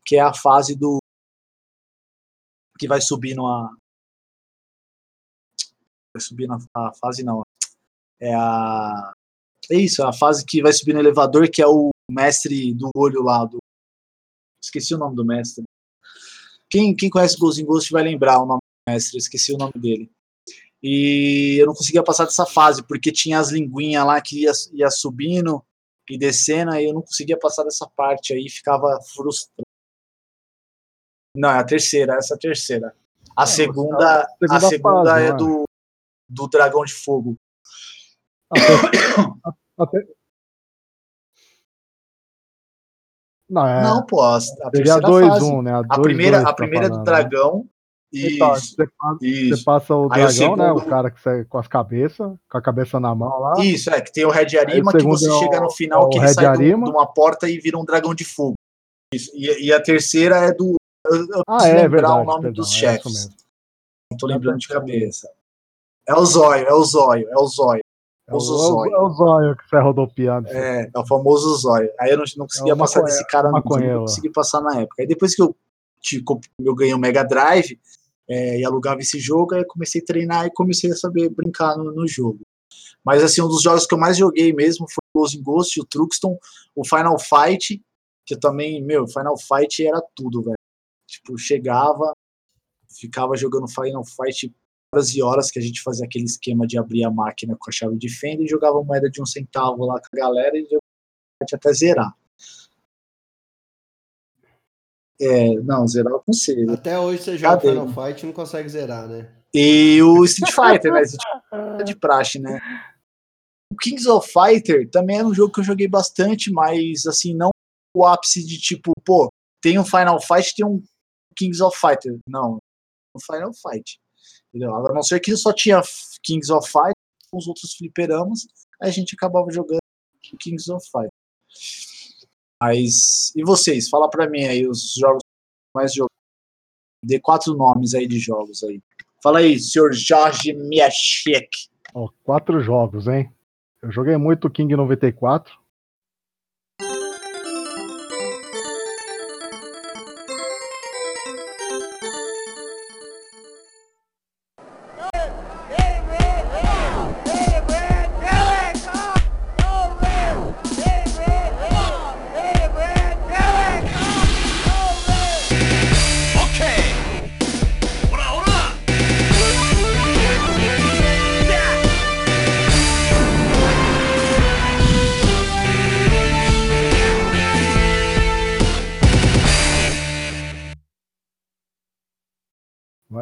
que é a fase do. que vai subindo a. Vai subindo a, fase, não. É a. É isso, a fase que vai subir no elevador, que é o mestre do olho lá. Do... Esqueci o nome do mestre. Quem, quem conhece Ghost in Ghost vai lembrar o nome do mestre, esqueci o nome dele. E eu não conseguia passar dessa fase, porque tinha as linguinhas lá que ia, ia subindo e descendo, aí eu não conseguia passar dessa parte aí, ficava frustrado. Não, é a terceira, essa é a terceira. A É, segunda, a a segunda segunda fase, é não é? do, do Dragão de Fogo. *coughs* Até- até- Não, é. Não, pô, a, a seria a terceira 2-1, fase. né? A 2-2 primeira, tá a primeira é do né? dragão. Isso, você, passa, você passa o Aí o dragão, né? O segundo- cara que sai com as cabeças, com a cabeça na mão lá. Isso, é, que tem o Red Arima, que segundo você é o- chega no é final, o que ele Red sai de, Arima. de uma porta e vira um dragão de fogo. Isso. E, e a terceira é do. Eu, eu Ah, é lembrar verdade. o nome perdão, dos é chefes. Não tô lembrando de cabeça. É o zóio, é o zóio, é o zóio. É o, é zóio. é o zóio que sai rodopiando. É, é o famoso zóio. Aí eu não, não conseguia É passar desse cara, não, não consegui passar na época. Aí depois que eu, tipo, eu ganhei o Mega Drive é, e alugava esse jogo, aí comecei a treinar e comecei a saber brincar no, no jogo. Mas assim, um dos jogos que eu mais joguei mesmo foi o in Ghost, o Truxton, o Final Fight, que também, meu, Final Fight era tudo, velho. Tipo, chegava, ficava jogando Final Fight horas e horas, que a gente fazia aquele esquema de abrir a máquina com a chave de fenda e jogava moeda de um centavo lá com a galera e até zerar. É, não, zerar com C. Até hoje você joga Cadê? Final Fight e não consegue zerar, né? E o Street Fighter, né? Street Fighter é de praxe, né? O Kings of Fighter também era um jogo que eu joguei bastante, mas assim, não o ápice de tipo, pô, tem um Final Fight, tem um Kings of Fighter. Não, um Final Fight. Entendeu? A não ser que só tinha Kings of Fighter os outros fliperamas, aí a gente acabava jogando Kings of Fighter. Mas, e vocês? Fala pra mim aí os jogos mais jogaram. Dê quatro nomes aí de jogos aí. Fala aí, senhor Jorge Miachek. Ó, quatro jogos, hein? Eu joguei muito King 94.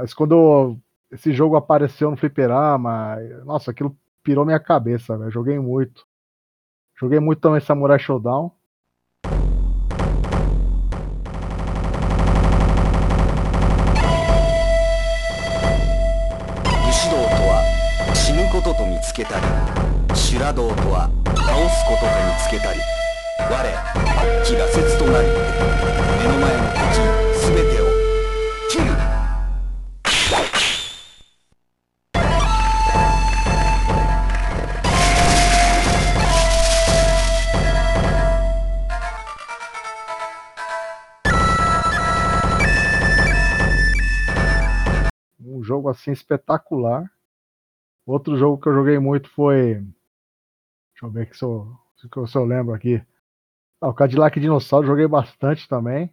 Mas quando esse jogo apareceu no fliperama, nossa, aquilo pirou minha cabeça, velho. Joguei muito. Joguei muito também Samurai Showdown. 武士道とは死ぬことと見つけたり修羅道とは倒すことと見つけたり我気が節となり目の前の敵すべて jogo assim espetacular. Outro jogo que eu joguei muito foi. Deixa eu ver eu, se eu, se eu lembro aqui. Ah, o Cadillac Dinossauro joguei bastante também.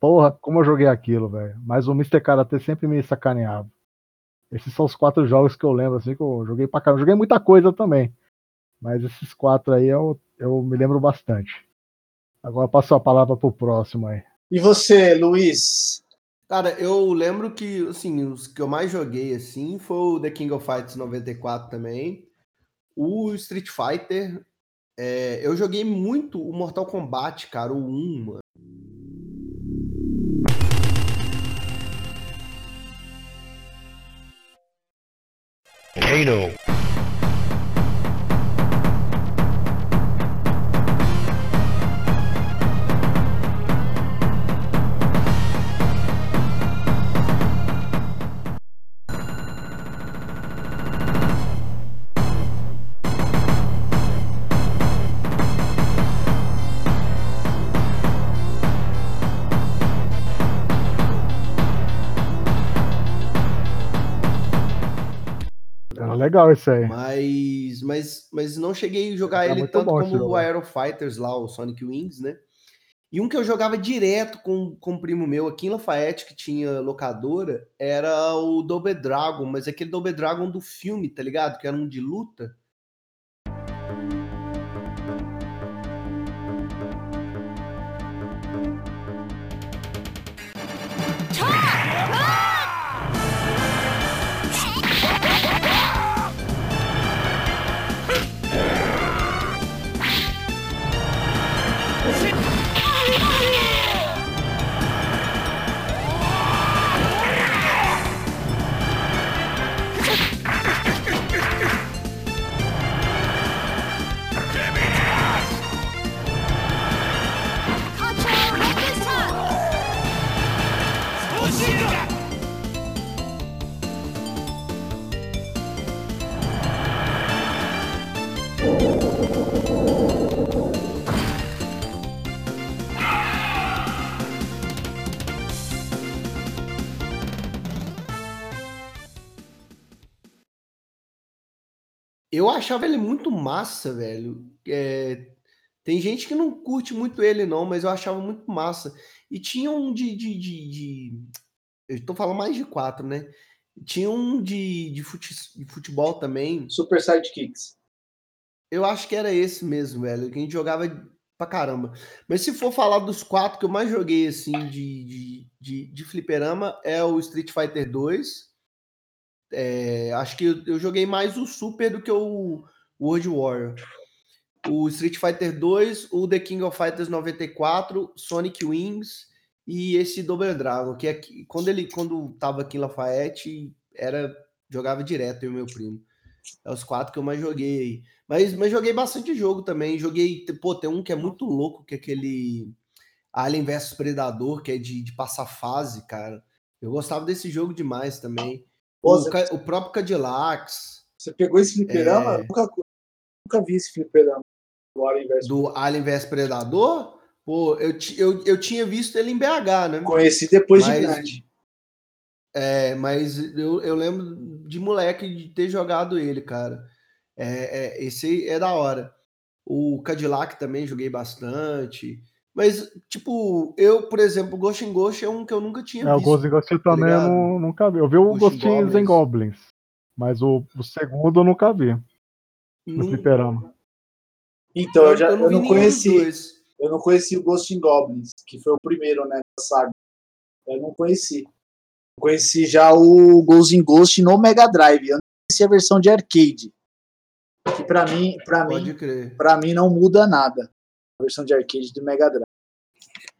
Porra, como eu joguei aquilo, velho. Mas o Mr. Karate sempre me sacaneava. Esses são os quatro jogos que eu lembro, assim, que eu joguei pra caramba. Joguei muita coisa também. Mas esses quatro aí eu, eu me lembro bastante. Agora passo a palavra pro próximo aí. E você, Luiz? Cara, eu lembro que, assim, os que eu mais joguei, assim, foi o The King of Fighters 94 também. O Street Fighter. É, eu joguei muito o Mortal Kombat, cara, o 1, mano. Marino. Legal isso aí. Mas, mas, mas não cheguei a jogar Era ele tanto bom como o jogo. Aero Fighters lá, o Sonic Wings, né? E um que eu jogava direto com, com um primo meu aqui em Lafayette, que tinha locadora, era o Double Dragon, mas aquele Double Dragon do filme, tá ligado? Que era um de luta. Eu achava ele muito massa, velho. É, tem gente que não curte muito ele, não, mas eu achava muito massa. E tinha um de. de, de, de- Eu tô falando mais de quatro, né? Tinha um de, de, fute- de futebol também. Super Sidekicks. Eu acho que era esse mesmo, velho. Que a gente jogava pra caramba. Mas se for falar dos quatro que eu mais joguei, assim, de, de, de, de fliperama, é o Street Fighter 2. É, acho que eu, eu joguei mais o Super do que o World Warrior. O Street Fighter 2, o The King of Fighters 94, Sonic Wings e esse Double Dragon, que aqui, quando ele quando tava aqui em Lafayette, era jogava direto eu e meu primo. É os quatro que eu mais joguei. Mas, mas joguei bastante jogo também. Joguei, pô, tem um que é muito louco, que é aquele Alien vs Predador, que é de, de passar fase, cara. Eu gostava desse jogo demais também. O, Ca- o próprio Cadillacs, você pegou esse fliperama? É. Nunca, nunca vi esse fliperama. Do Alien vs. do Alien vs Predador, pô, eu, eu, eu tinha visto ele em BH, né? Conheci depois de Mas- grande. É, mas eu, eu lembro de moleque de ter jogado ele, cara. É, é, esse é da hora. O Cadillac também joguei bastante. Mas, tipo, eu, por exemplo, Ghost in Ghost é um que eu nunca tinha É, o visto. Ghost in Ghost eu também eu ligado? nunca vi. Eu vi o Ghost in Ghost in Goblins. Goblins. Mas o, o segundo eu nunca vi. No Não- fliperama. Então, eu, já, eu, não nenhum dos conheci. Eu não conheci o Ghost in Goblins, que foi o primeiro, né, da saga. Eu não conheci. Eu conheci já o Ghost in Ghost no Mega Drive. Eu não conheci a versão de arcade. Que pra mim, pra mim, Pode crer. pra mim não muda nada. A versão de arcade do Mega Drive.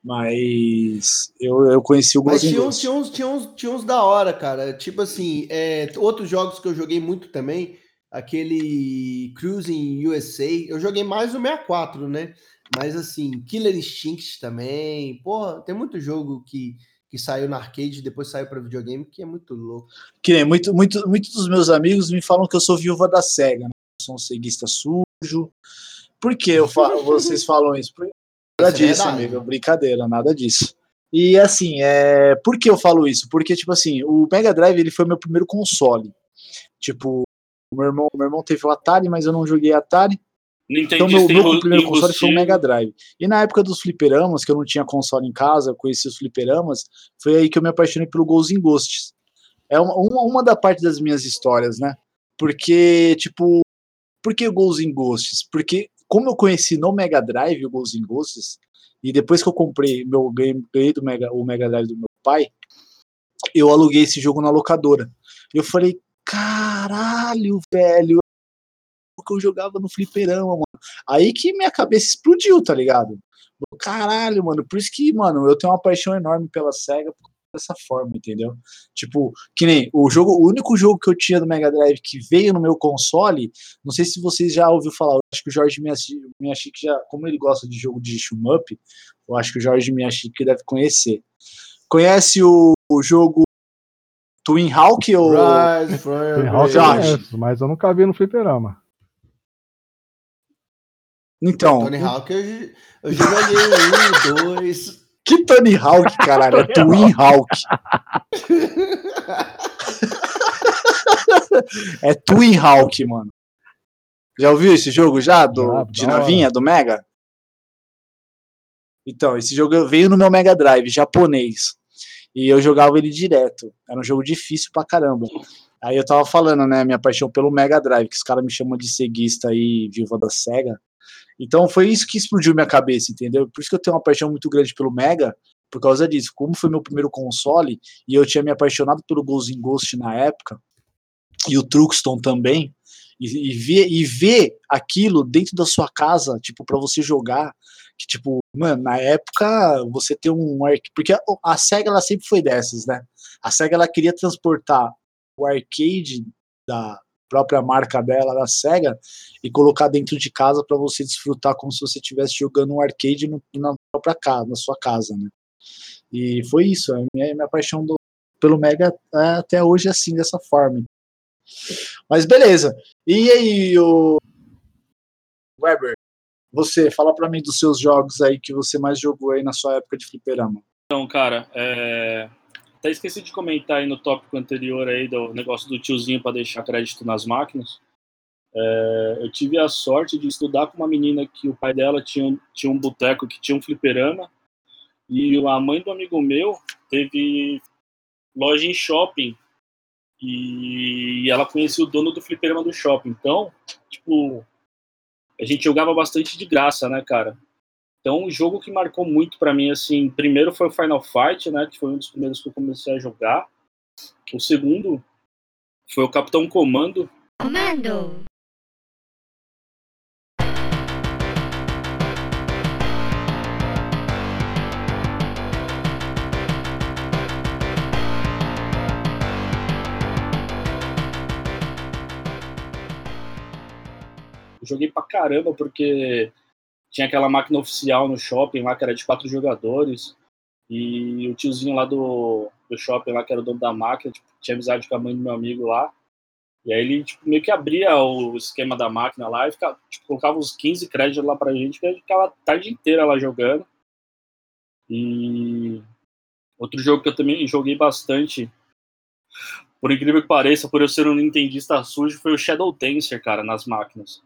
Mas eu, eu conheci o Mas tinha uns, tinha, uns, tinha, uns, tinha uns da hora, cara. Tipo assim, é, outros jogos que eu joguei muito também, aquele Cruising USA, eu joguei mais o 64, né? Mas assim, Killer Instinct também. Porra, tem muito jogo que, que saiu na arcade e depois saiu para videogame que é muito louco. Que nem muito, muito, muitos dos meus amigos me falam que eu sou viúva da SEGA. Né? Eu sou um ceguista sujo. Por que eu falo, vocês *laughs* falam isso? Nada é disso, verdade. amigo. Brincadeira, nada disso. E assim, é... por que eu falo isso? Porque, tipo assim, o Mega Drive ele foi meu primeiro console. Tipo, o meu irmão, meu irmão teve o Atari, mas eu não joguei Atari. Então, meu, meu primeiro console foi o Mega Drive. E na época dos fliperamas, que eu não tinha console em casa, eu conheci os fliperamas, foi aí que eu me apaixonei pelo Ghosts in Ghosts. É uma, uma, uma da parte das minhas histórias, né? Porque, tipo, por que o Ghosts in Ghosts? Porque, como eu conheci no Mega Drive o Ghosts in Ghosts, e depois que eu comprei, meu, ganhei do Mega, o Mega Drive do meu pai, eu aluguei esse jogo na locadora. Eu falei, caralho, velho, que eu jogava no fliperama, mano. Aí que minha cabeça explodiu, tá ligado? Caralho, mano, por isso que, mano, eu tenho uma paixão enorme pela SEGA dessa forma, entendeu? Tipo, que nem o jogo, o único jogo que eu tinha do Mega Drive que veio no meu console, não sei se vocês já ouviram falar, acho que o Jorge Miyashiki já, como ele gosta de jogo de shoot up, eu acho que o Jorge Miyashiki deve conhecer. Conhece o, o jogo Twin Hawk ou Rise, Twin Hawk eu conheço, mas eu nunca vi no fliperama. Então. Tony Hawk, eu, eu já joguei um, dois. Que Tony Hawk, caralho? É *laughs* Twin Hawk. é Twin Hawk, mano. Já ouviu esse jogo já? Do, ah, de navinha, do Mega? Então, esse jogo veio no meu Mega Drive, japonês. E eu jogava ele direto. Era um jogo difícil pra caramba. Aí eu tava falando, né, minha paixão pelo Mega Drive, que os caras me chamam de ceguista aí, viúva da SEGA. Então foi isso que explodiu minha cabeça, entendeu? Por isso que eu tenho uma paixão muito grande pelo Mega, por causa disso. Como foi meu primeiro console, e eu tinha me apaixonado pelo Ghost in Ghost na época, e o Truxton também, e, e, ver, e ver aquilo dentro da sua casa, tipo, para você jogar, que tipo, mano, na época você tem um porque a, a SEGA ela sempre foi dessas, né? A SEGA ela queria transportar o arcade da, própria marca dela, da SEGA, e colocar dentro de casa para você desfrutar como se você estivesse jogando um arcade no, na própria casa, na sua casa, né? E foi isso, a minha, minha paixão do, pelo Mega é até hoje é assim, dessa forma. Mas beleza. E aí, o Weber, você, fala para mim dos seus jogos aí que você mais jogou aí na sua época de fliperama. Então, cara, é... Até esqueci de comentar aí no tópico anterior aí do negócio do tiozinho para deixar crédito nas máquinas. É, eu tive a sorte de estudar com uma menina que o pai dela tinha, tinha um boteco que tinha um fliperama e a mãe do amigo meu teve loja em shopping e ela conhecia o dono do fliperama do shopping. Então, tipo, a gente jogava bastante de graça, né, cara? Então, um jogo que marcou muito para mim, assim, primeiro foi o Final Fight, né, que foi um dos primeiros que eu comecei a jogar. O segundo foi o Capitão Comando. Comando! joguei pra caramba, porque tinha aquela máquina oficial no shopping lá, que era de quatro jogadores. E o tiozinho lá do, do shopping lá, que era o dono da máquina, tipo, tinha amizade com a mãe do meu amigo lá. E aí ele tipo, meio que abria o esquema da máquina lá e ficava, tipo, colocava uns 15 créditos lá pra gente, que a gente ficava a tarde inteira lá jogando. E outro jogo que eu também joguei bastante, por incrível que pareça, por eu ser um nintendista sujo, foi o Shadow Dancer, cara, nas máquinas.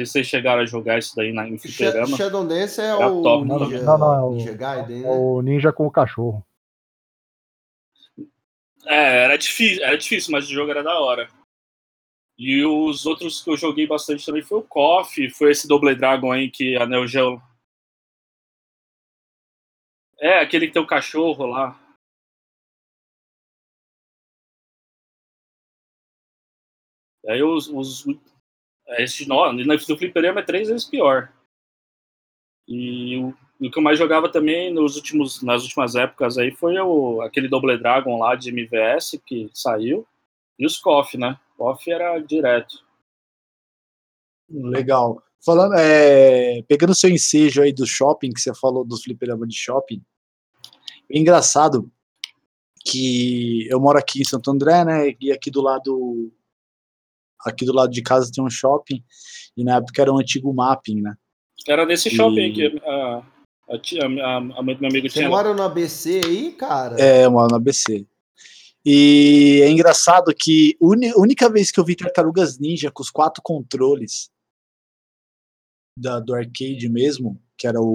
Sei se vocês chegaram a jogar isso daí na, em fliperama. Shadow Dance é, é o top, Ninja, não, não, é o, Ninja Gaiden, né? É o Ninja com o cachorro. É, era difícil, era difícil, mas o jogo era da hora. E os outros que eu joguei bastante também foi o KOF, foi esse Double Dragon aí que a Neo Geo... É, aquele que tem o cachorro lá. Aí os, os, esse nó, no fliperama é três vezes pior. E o, o, que eu mais jogava também nos últimos, nas últimas épocas aí foi o, aquele Double Dragon lá de MVS que saiu. E os KOF, né? KOF era direto. Legal. Falando, é, pegando seu ensejo aí do shopping, que você falou dos fliperama de shopping, é engraçado que eu moro aqui em Santo André, né? E aqui do lado aqui do lado de casa tem um shopping e na época era um antigo mapping, né? Era nesse E- shopping que a, a, tia- a, a mãe do meu amigo Você tinha. mora no ABC aí, cara? É, mano, no ABC. E é engraçado que a única vez que eu vi Tartarugas Ninja com os quatro controles da, do arcade mesmo, que era o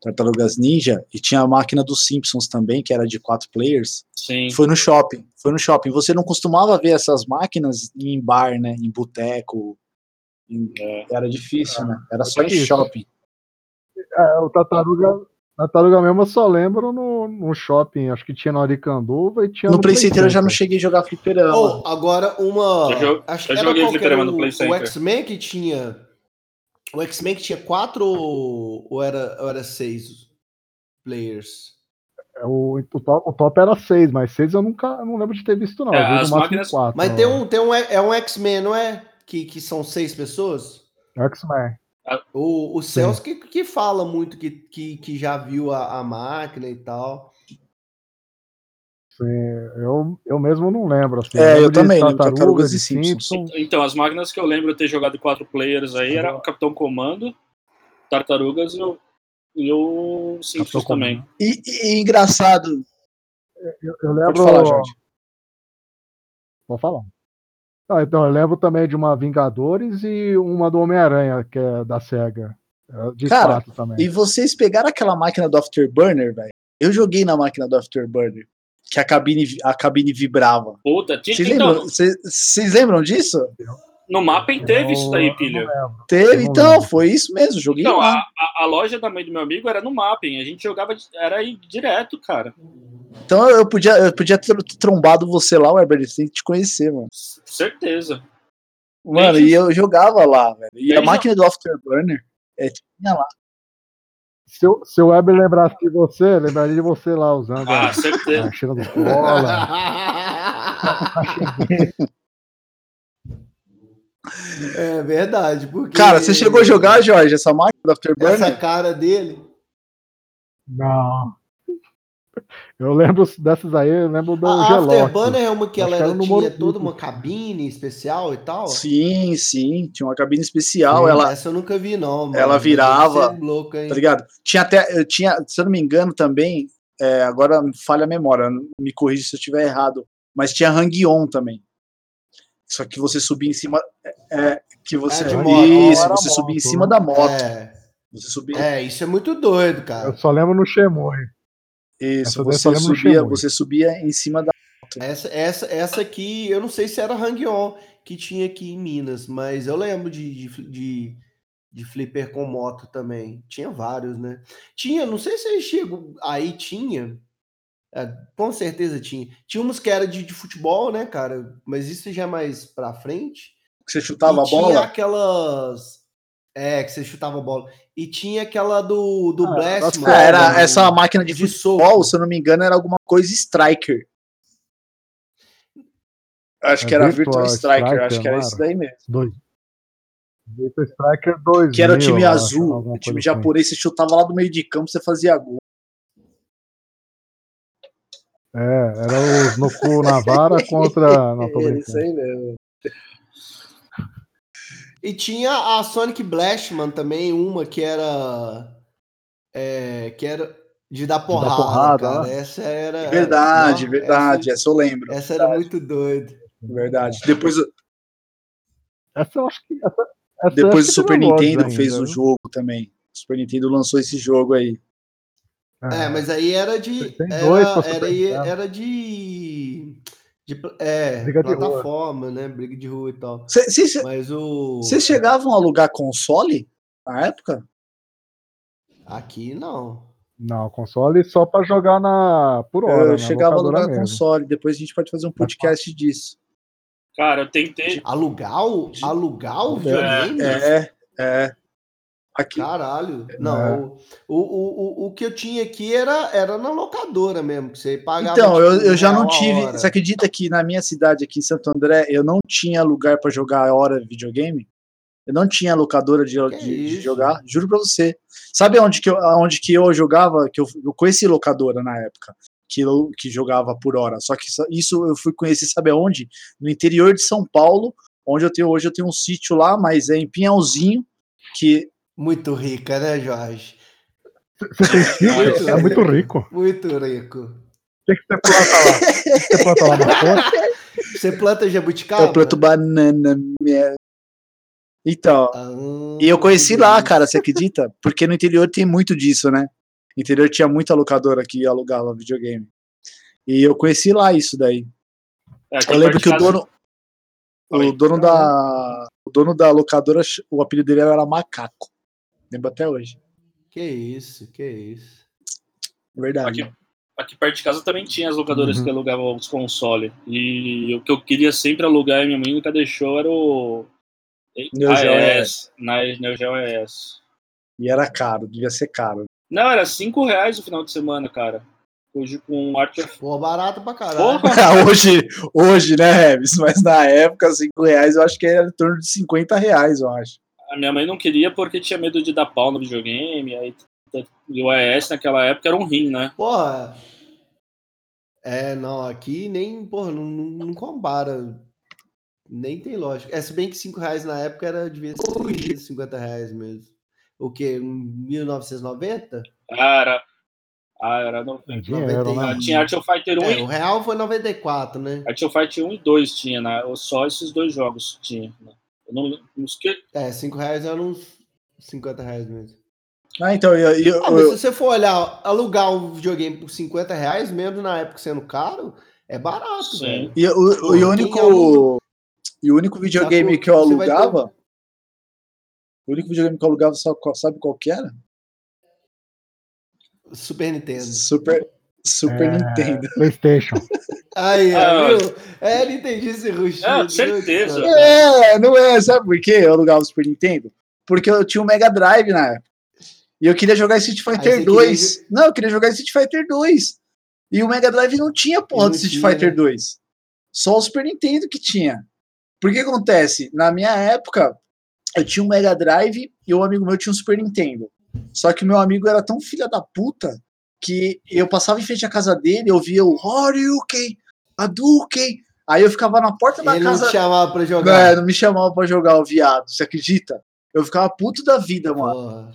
Tartarugas Ninja, e tinha a máquina dos Simpsons também, que era de quatro players, Sim. foi no shopping. Foi no shopping. Você não costumava ver essas máquinas em bar, né? Em boteco. em- É. Era difícil, né? Era só em shopping. É, o Tartaruga, Tartaruga mesmo eu só lembro no, no shopping, acho que tinha no Aricanduva e tinha No Play Center eu já não cheguei a jogar fliperama. Oh, agora uma. Eu acho eu que joguei fliperama era no o, Play o Center. X-Men que tinha. O X-Men que tinha quatro ou era, ou era seis players? É, O, o, top, o top era 6, mas 6 eu nunca eu não lembro de ter visto, não. É, Eu vi no as máximo máquinas- quatro, Mas tem um, tem um. É um X-Men, não é? Que, que são seis pessoas? X-Men. O, o Celso que, que fala muito que, que, que já viu a, a máquina e tal. Sim, eu, eu mesmo não lembro. Assim, É, eu de também, lembro Tartarugas, Tartarugas e Simpsons. Então, as máquinas que eu lembro de ter jogado quatro players aí era o Capitão Comando, Tartarugas e o, e o Simpsons Capitão também. E, e engraçado. Eu, eu Pode lembro. falar, Jorge. Vou falar. Ah, então, eu lembro também de uma Vingadores e uma do Homem-Aranha, que é da SEGA. É De Cara, também. E vocês pegaram aquela máquina do Afterburner, velho? Eu joguei na máquina do Afterburner. Que a cabine, a cabine vibrava. Puta, tinha, Vocês então, lembram, vocês- vocês lembram disso? no Mapping teve isso daí, pilha. Teve, então, foi isso mesmo. Joguei Então, lá. a, a, a loja da mãe do meu amigo era no Mapping. A gente jogava, era aí direto, cara. Então eu podia, eu podia ter trombado você lá, Weber, sem te conhecer, mano. Certeza. Mano, Desde- e eu jogava lá, velho. E a Desde- máquina do Afterburner é, tinha lá. Se, o- se o Weber lembrasse de você, lembraria de você lá usando Ah, a, certeza. a cheira do cola. é verdade. Porque Cara, você chegou a jogar, Jorge, essa máquina do Afterburner? essa cara dele. Não. Eu lembro dessas aí, eu lembro do A Gelox. Afterburner é uma que ela era tinha Morumbi. toda uma cabine especial e tal. Sim, sim. Tinha uma cabine especial. Sim. Ela, Essa eu nunca vi, não. mano. ela virava, hein? tá ligado? Tinha até, eu tinha, se eu não me engano também, é, agora falha a memória, me corrija se eu estiver errado, mas tinha hang-on também. Só que você subia em cima, é, que você, É, de moto. isso, Era você subia em moto, cima né? da moto, É, você subia, é, isso é muito doido, cara. Eu só lembro no Shemui. Isso, você subia, você subia em cima da, Essa, essa, essa aqui, eu não sei se era Hang-On que tinha aqui em Minas, mas eu lembro de, de, de, de flipper com moto também. Tinha vários, né? Tinha, não sei se aí chegou, aí tinha, é, com certeza tinha. Tinha uns que era de, de futebol, né, cara? Mas isso já é mais pra frente. você chutava e a tinha bola, aquelas. É, que você chutava a bola. E tinha aquela do, do Ah, Blast, nossa, mano, Ah, era do- essa máquina de, de futebol, soco. se eu não me engano, era alguma coisa Striker. Acho É que era Virtual Virtual Striker, Striker, acho que era isso daí mesmo. Dois. Virtua Striker 2000. Que era o time azul, o time coisa assim. japonês, você chutava lá do meio de campo, você fazia gol. É, era os Noku Navara *laughs* contra. Não, tô É, brincando. isso aí mesmo. E tinha a Sonic Blastman também, uma que era. é, que era de dar porrada, porrada, cara. né? Essa era. Verdade, Não, verdade, essa eu lembro. Essa, essa era muito doida. Verdade. Depois, Essa eu acho que. Essa, essa depois o Super Nintendo ainda, fez o viu? jogo também. O Super Nintendo lançou esse jogo aí. É, mas aí era de. Era, era, era de. De é, Briga de rua. plataforma, né? Briga de rua e tal. Vocês Mas o. chegavam a alugar console na época? Aqui não. Não, console só pra jogar na por hora. eu na chegava a alugar mesmo. console. Depois a gente pode fazer um podcast disso. Cara, eu tentei. Alugar o, alugar o videogame? É, é. Aqui. Caralho. É. Não, o, o, o, o que eu tinha aqui era, era na locadora mesmo, que você pagava. Então, eu, tipo, eu já um não tive. hora. Você acredita que na minha cidade aqui em Santo André eu não tinha lugar pra jogar a hora videogame? Eu não tinha locadora de, de- de jogar, juro pra você. Sabe onde que eu, onde que eu jogava? Que eu, eu conheci locadora na época, que eu que jogava por hora. Só que isso eu fui conhecer, sabe aonde? No interior de São Paulo, onde eu tenho hoje eu tenho um sítio lá, mas é em Pinhalzinho, que Muito rica, né, Jorge? Você tem? É muito rico. Muito rico. O que, que você planta lá? O que, que você planta lá? *laughs* Você planta jabuticaba? eu planto banana. minha- Então, Ah, E eu conheci lá, cara, você acredita? Porque no interior tem muito disso, né? No interior tinha muita locadora que alugava videogame. E eu conheci lá isso daí. É, Eu lembro que o dono. O dono da. O dono da locadora, o apelido dele era Macaco. Lembro até hoje. Que isso, que isso. Verdade. Aqui, aqui perto de casa também tinha as locadoras Uhum. que alugavam os consoles. E o que eu queria sempre alugar e minha mãe nunca deixou era o. Neo Geo AES. Na Neo Geo AES. E era caro, devia ser caro. Não, era 5 reais no final de semana, cara. Hoje com Art of. Pô, barato pra caralho. Porra! *laughs* hoje, hoje, né, Revis? Mas na época, 5 reais eu acho que era em torno de 50 reais, eu acho. A minha mãe não queria porque tinha medo de dar pau no videogame. Aí, e o AES naquela época era um rim, né? Porra. É, não, aqui nem, porra, não, não, não compara. Nem tem lógica. É, se bem que 5 reais na época era, devia ser 50 reais mesmo. O quê? 1990? Ah, era. Ah, era. No... É dinheiro, né? Ah, tinha Art of Fighter 1 É, e o real foi 94, né? Art of Fighter 1 e 2 tinha, né? Só esses dois jogos tinha. Né? Eu não, não esque... É, 5 reais eram uns 50 reais mesmo. Ah, então, eu, eu- Ah, mas eu- se você for olhar, alugar um videogame por 50 reais, mesmo na época sendo caro, é barato, Sim. velho. E, o, e o único, aluga- e o único videogame Sacou? que eu alugava, o único videogame que eu alugava, sabe qual, sabe qual que era? Super Nintendo. Super, Super É. Nintendo. PlayStation. *laughs* Aí, Ah, ó, viu? É, ele entendi esse ruxinho. Ah, certeza. É, não é, sabe por quê? Eu alugava o Super Nintendo? Porque eu tinha um Mega Drive na época. E eu queria jogar Street Fighter você 2. Não, eu queria jogar Street Fighter 2. E o Mega Drive não tinha porra Não do Street tinha, Fighter né? 2. Só o Super Nintendo que tinha. Por que acontece? Na minha época, eu tinha um Mega Drive e um amigo meu tinha um Super Nintendo. Só que o meu amigo era tão filha da puta que eu passava em frente à casa dele, eu via o Horyuken, Hadouken. Aí eu ficava na porta da Ele não casa. te chamava pra Não, jogar. é, não me chamava pra jogar o viado, você acredita? Eu ficava puto da vida, mano. Porra.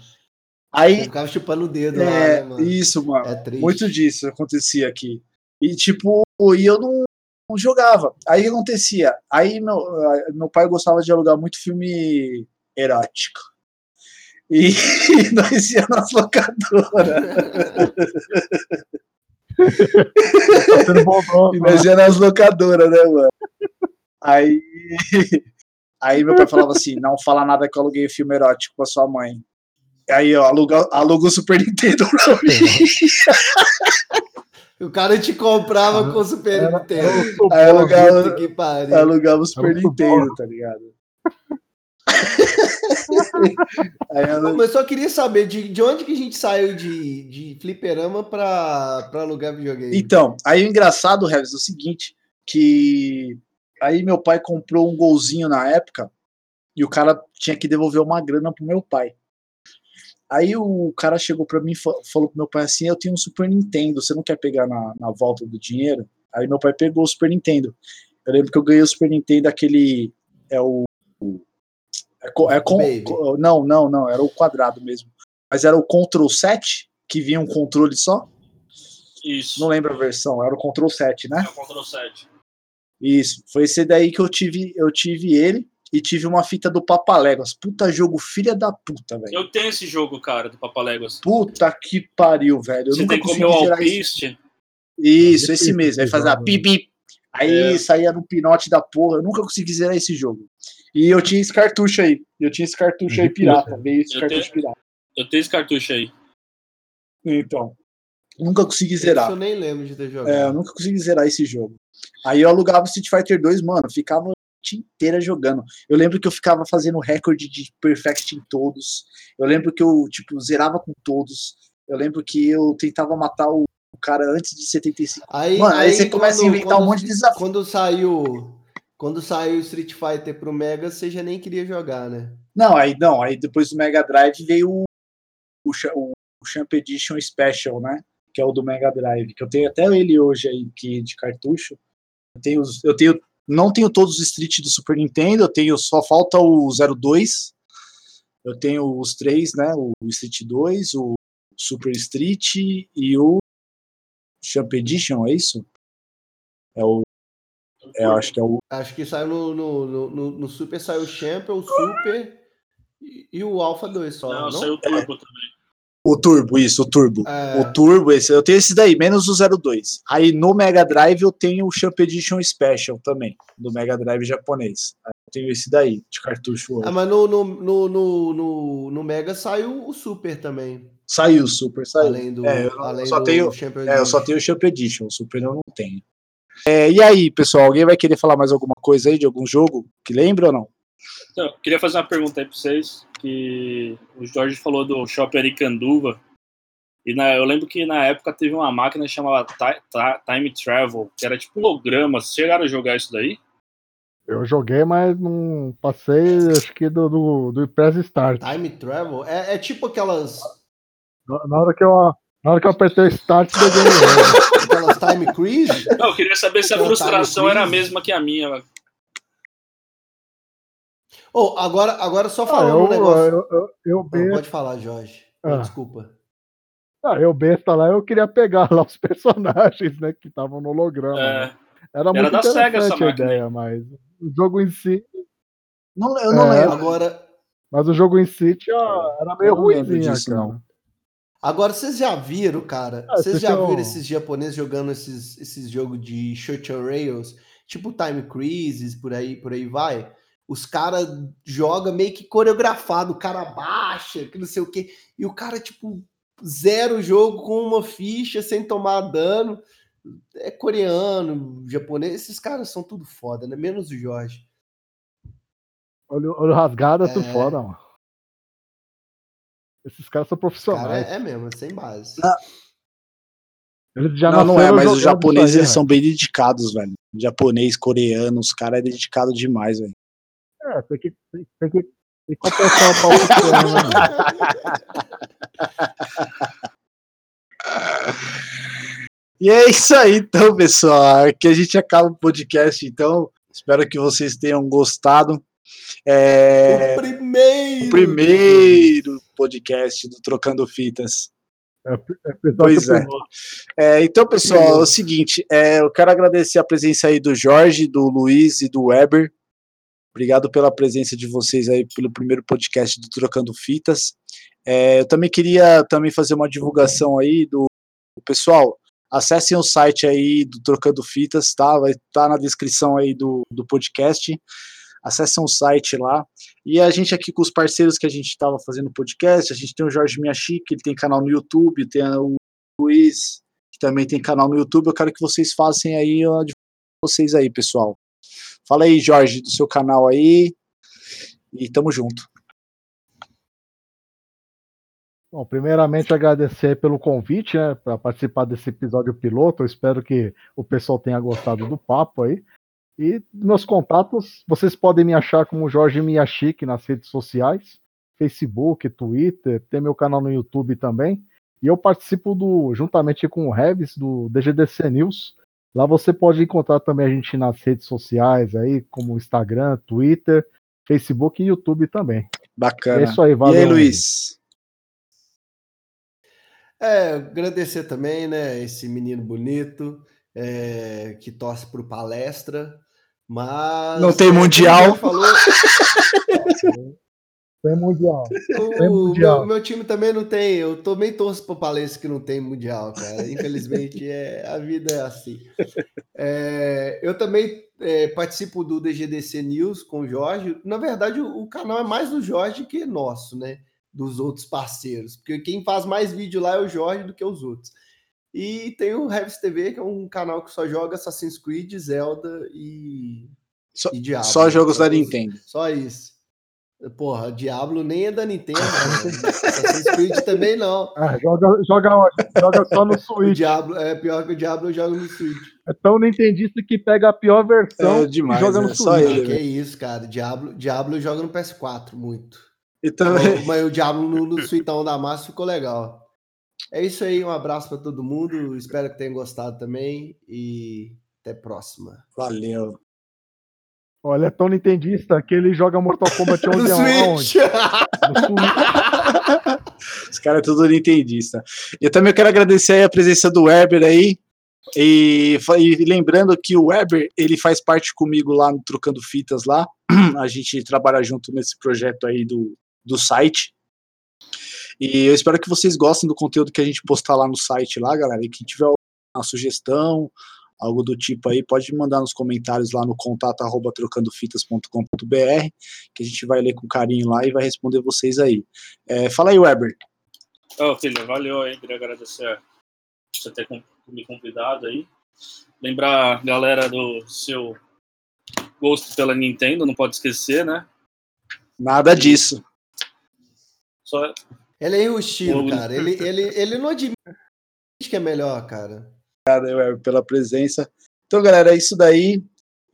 Aí, ficava chupando o dedo lá, é, né, mano? isso, mano. É triste. Muito disso acontecia aqui. E, tipo, e eu não, não jogava. Aí o que acontecia? Aí meu, meu pai gostava de alugar muito filme erótico. E *laughs* nós íamos nas locadoras. E né? nós íamos nas locadoras, né, mano? Aí, aí meu pai falava assim: não fala nada que eu aluguei filme erótico pra sua mãe. Aí, ó, aluga, aluga o Super Nintendo pra mim. O cara te comprava com o Super Era- Nintendo. Aí alugava, alugava o Super Nintendo, tá ligado? *laughs* Não, mas só queria saber de, de onde que a gente saiu de, de fliperama pra, pra alugar videogame. Então, aí o engraçado, Revis, é o seguinte, que aí meu pai comprou um golzinho na época e o cara tinha que devolver uma grana pro meu pai. Aí o cara chegou pra mim e fa- falou pro meu pai assim, eu tenho um Super Nintendo, você não quer pegar na, na volta do dinheiro? Aí meu pai pegou o Super Nintendo. Eu lembro que eu ganhei o Super Nintendo, aquele, é o... É, co- é com, co- não, não, não, era o quadrado mesmo. Mas era o Control 7, que vinha um controle só. Isso. Não lembro a versão, era o Control 7, né? É o Ctrl 7. Isso, foi esse daí que eu tive, eu tive ele e tive uma fita do Papaléguas. Puta jogo filha da puta, velho. Eu tenho esse jogo, cara, do Papaléguas. Puta que pariu, velho. Eu Você nunca tem como consegui o. Alpiste. Isso, É esse mesmo. Aí esse fazia jogo, pip, pip. Aí É. saía no pinote da porra. Eu nunca consegui zerar esse jogo. E eu tinha esse cartucho aí. Eu tinha esse cartucho aí pirata. Veio esse Eu cartucho tenho- pirata. Eu tenho esse cartucho aí. Então. Nunca consegui Isso zerar. eu nem lembro de ter jogado. É, eu nunca consegui zerar esse jogo. Aí eu alugava o Street Fighter 2, mano, ficava inteira jogando. Eu lembro que eu ficava fazendo recorde de perfect em todos. Eu lembro que eu, tipo, zerava com todos. Eu lembro que eu tentava matar o cara antes de 75. Aí, Mano, aí você começa a inventar um monte de desafio. Quando saiu, quando saiu Street Fighter pro Mega, você já nem queria jogar, né? Não, aí não, aí depois do Mega Drive veio o, o, o, o Champ Edition Special, né? Que é o do Mega Drive, que eu tenho até ele hoje aí que de cartucho. Eu tenho, eu tenho, não tenho todos os Street do Super Nintendo, eu tenho só falta o 02. Eu tenho os três, né? O Street 2, o Super Street e o Champ Edition, é isso? É o é, eu acho que é o Acho que saiu no, no, no, no- Super, saiu o Champion, o Super e, e o Alpha 2 só, Não, não? saiu o Turbo também. O Turbo, isso, o Turbo. É. O Turbo, esse, eu tenho esse daí, menos o 02. Aí no Mega Drive eu tenho o Champ Edition Special também, do Mega Drive japonês. Aí eu tenho esse daí, de cartucho. Ah, mas no, no, no, no, no, no Mega saiu o Super também. Saiu o Super, saiu. Além do, É, eu além só do tenho- É, eu só tenho o Champ Edition, o Super eu não tenho. É, e aí, pessoal, alguém vai querer falar mais alguma coisa aí de algum jogo que lembra ou não? Então, eu queria fazer uma pergunta aí pra vocês, que o Jorge falou do Shopping Aricanduva, e na, eu lembro que na época teve uma máquina chamada Ti- Ti- Time Travel, que era tipo holograma, vocês chegaram a jogar isso daí? Eu joguei, mas não passei, acho que do, do, do Press Start. Time Travel é, é tipo aquelas, Na na hora que eu, na hora que eu apertei o Start, do game over. aquelas Time Cruise. Não, eu queria saber se a frustração era a mesma que a minha. Oh, agora, agora só Ah, falando eu, um negócio. eu, eu, eu, Não, besta, pode falar, Jorge. Ah. Desculpa. ah, eu besta lá, eu queria pegar *laughs* lá os personagens, né, que estavam no holograma. né? É, Era, Era muito da Sega interessante essa a máquina ideia, mas o jogo em si, Não, eu não É, lembro. Agora, mas o jogo em si tinha, era meio não disso, cara. não. Agora vocês já viram, cara? Ah, vocês você já viram esses japoneses jogando esses, esses jogos de Short Rails, tipo Time Crisis, por aí, por aí vai? Os caras jogam meio que coreografado, o cara baixa, que não sei o quê, e o cara, tipo, zero jogo com uma ficha sem tomar dano. É coreano, japonês, esses caras são tudo foda, né? Menos o Jorge. Olho, olho rasgado é tudo É. foda, mano. Esses caras são O cara profissionais. é, é mesmo, é sem base. Eles já não, não é, mas os japoneses eles são bem dedicados, velho. Japonês, coreano, os caras é dedicado demais, velho. É, tem que, tem, tem que, tem que compensar o pau pequeno, né, mano? E é isso aí, então, pessoal. Aqui a gente acaba o podcast, então. Espero que vocês tenham gostado. É, O primeiro! o primeiro podcast do Trocando Fitas. É, episódio Pois é. É, então, pessoal, é o seguinte, é, eu quero agradecer a presença aí do Jorge, do Luiz e do Weber. Obrigado pela presença de vocês aí pelo primeiro podcast do Trocando Fitas. É, eu também queria também fazer uma divulgação aí do pessoal. Acessem o site aí do Trocando Fitas, tá? Vai estar na descrição aí do, do podcast. Acessem o site lá. E a gente aqui com os parceiros que a gente estava fazendo podcast, a gente tem o Jorge Miyashi, que ele tem canal no YouTube, tem o Luiz, que também tem canal no YouTube. Eu quero que vocês façam aí a de vocês aí, pessoal. Fala aí, Jorge, do seu canal aí. E tamo junto. Bom, primeiramente agradecer pelo convite, né, para participar desse episódio piloto. Eu espero que o pessoal tenha gostado do papo aí. E meus contatos, vocês podem me achar como Jorge Miyashiki nas redes sociais, Facebook, Twitter, tem meu canal no YouTube também. E eu participo do, juntamente com o Revis, do DGDC News. Lá você pode encontrar também a gente nas redes sociais aí, como Instagram, Twitter, Facebook e YouTube também. Bacana. É isso aí, valeu. e aí, Luiz? É, agradecer também, né, esse menino bonito é, que torce por palestra, mas Não tem é, o mundial. Falou, *laughs* Tem mundial. Tem o mundial. meu, meu time também não tem. Eu também torço por palestra que não tem mundial, cara. Infelizmente, *laughs* é, a vida é assim. É, eu também é, participo do DGDC News com o Jorge. Na verdade, o, o canal é mais do Jorge que nosso, né? Dos outros parceiros. Porque quem faz mais vídeo lá é o Jorge do que os outros. E tem o Revis TV, que é um canal que só joga Assassin's Creed, Zelda e Só- e Diablo. Só jogos da Só- Nintendo. Só isso. Porra, Diablo nem é da Nintendo. né? Assassin's Creed também não. Ah, joga, joga, joga só no *laughs* O Switch. Diablo é pior que o Diablo eu jogo no Switch. É tão nintendista que pega a pior versão É demais, e joga no é só Switch. ele. Que é isso, cara. Diablo, Diablo eu jogo no PS4 muito. Então, Mas, mas o Diablo no, no Suitão da Massa ficou legal. É isso aí, um abraço pra todo mundo. Espero que tenham gostado também. E até a próxima. valeu. Olha, é tão nintendista que ele joga Mortal Kombat *laughs* 11 No? Switch! *laughs* Os caras é tudo nintendista. Eu também quero agradecer aí a presença do Weber aí. E, e lembrando que o Weber, ele faz parte comigo lá no Trocando Fitas lá. *clears throat* A gente trabalha junto nesse projeto aí do, do site. E eu espero que vocês gostem do conteúdo que a gente postar lá no site lá, galera. E quem tiver uma sugestão, algo do tipo aí, pode mandar nos comentários lá no contato arroba trocandofitas.com.br que a gente vai ler com carinho lá e vai responder vocês aí. É, fala aí, Weber. Ô, filho, valeu aí, queria agradecer você ter me convidado aí. Lembrar galera do seu gosto pela Nintendo, não pode esquecer, né? Nada disso. Só Ele é enrustido, cara. Ele, ele, ele não admite que é melhor, cara. Obrigado, Weber, pela presença. Então, galera, é isso daí.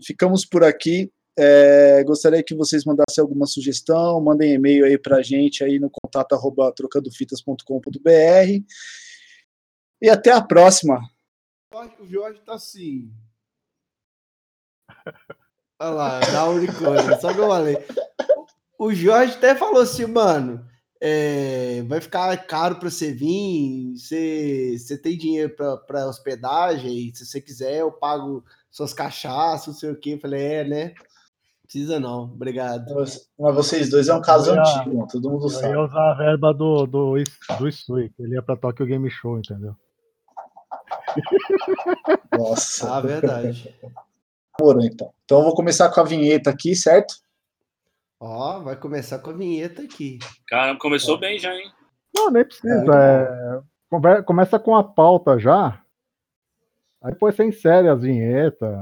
Ficamos por aqui. É, gostaria que vocês mandassem alguma sugestão, mandem e-mail aí pra gente aí no contato arroba trocandofitas.com.br. E até a próxima. O Jorge tá assim. Olha lá, dá um unicórnio. Só que eu falei. O Jorge até falou assim, mano. É, vai ficar caro para você vir. Você, você tem dinheiro para hospedagem? Se você quiser, eu pago suas cachaças, não sei o que. Falei, é, né? Precisa não, obrigado. Mas vocês dois é um caso Eu ia- antigo, todo mundo Eu sabe. ia usar a verba do, do, do Isui, que ele ia pra Tokyo Game Show, entendeu? Nossa, *laughs* Ah, verdade. demorou então. Então eu vou começar com a vinheta aqui, certo? Ó, vai começar com a vinheta aqui. Cara, começou bem já, hein? Não, nem precisa. muito é, conver- começa com a pauta já. Aí depois você insere as vinhetas.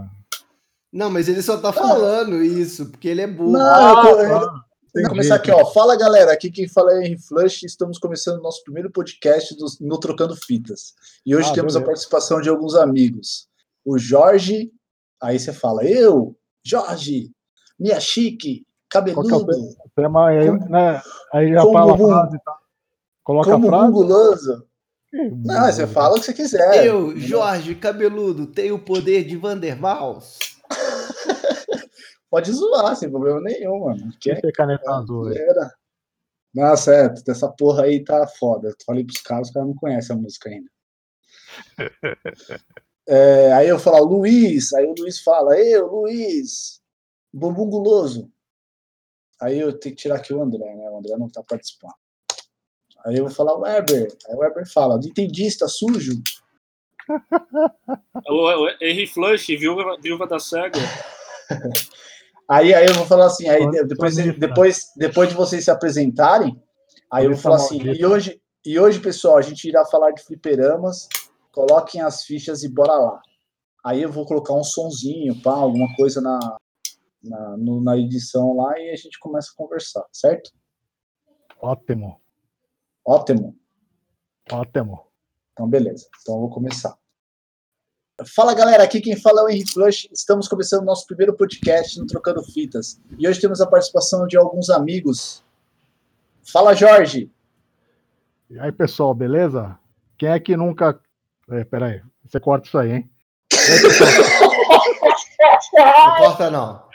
Não, mas ele só tá falando isso, porque ele é burro. Não, tá. Vou Entendi. começar aqui, ó. Fala galera, aqui quem fala é Henry Flush. Estamos começando o nosso primeiro podcast do- no Trocando Fitas. E hoje Ah, temos a beleza. participação de alguns amigos. O Jorge, aí você fala, eu, Jorge, minha chique, Qual que é cabeludo, o tema aí, Como- né? Aí já fala a frase, tá? Coloca como a frase. Ih, Não, você fala o que você quiser. Eu, Jorge Cabeludo, tenho o poder de Vandervals. *laughs* Pode zoar, sem problema nenhum, mano. Que ter caneta azul. Era. Nossa, é, essa porra aí tá foda. Eu falei pros caras, os caras não conhecem a música ainda. *laughs* É, aí eu falo, Luiz, aí o Luiz fala, eu, Luiz, bumbum guloso. Aí eu tenho que tirar aqui o André, né? O André não tá participando. Aí eu vou falar Weber. Aí o Weber fala, nintendista sujo. *laughs* O, o Henry Flush, viúva, viúva da SEGA. *laughs* Aí, aí eu vou falar assim, aí depois, sonista. depois, depois de vocês se apresentarem, aí eu vou falar assim, maldito. e hoje, e hoje, pessoal, a gente irá falar de fliperamas, coloquem as fichas e bora lá. Aí eu vou colocar um sonzinho, pá, alguma coisa na, na, no- na edição lá e a gente começa a conversar, certo? Ótimo, Ótimo. ótimo. Então, beleza. Então, eu vou começar. Fala, galera. Aqui quem fala é o Henry Flush. Estamos começando o nosso primeiro podcast no Trocando Fitas. E hoje temos a participação de alguns amigos. Fala, Jorge. E aí, pessoal, beleza? Quem é que nunca. É, peraí, você corta isso aí, hein? *laughs* Não corta, não.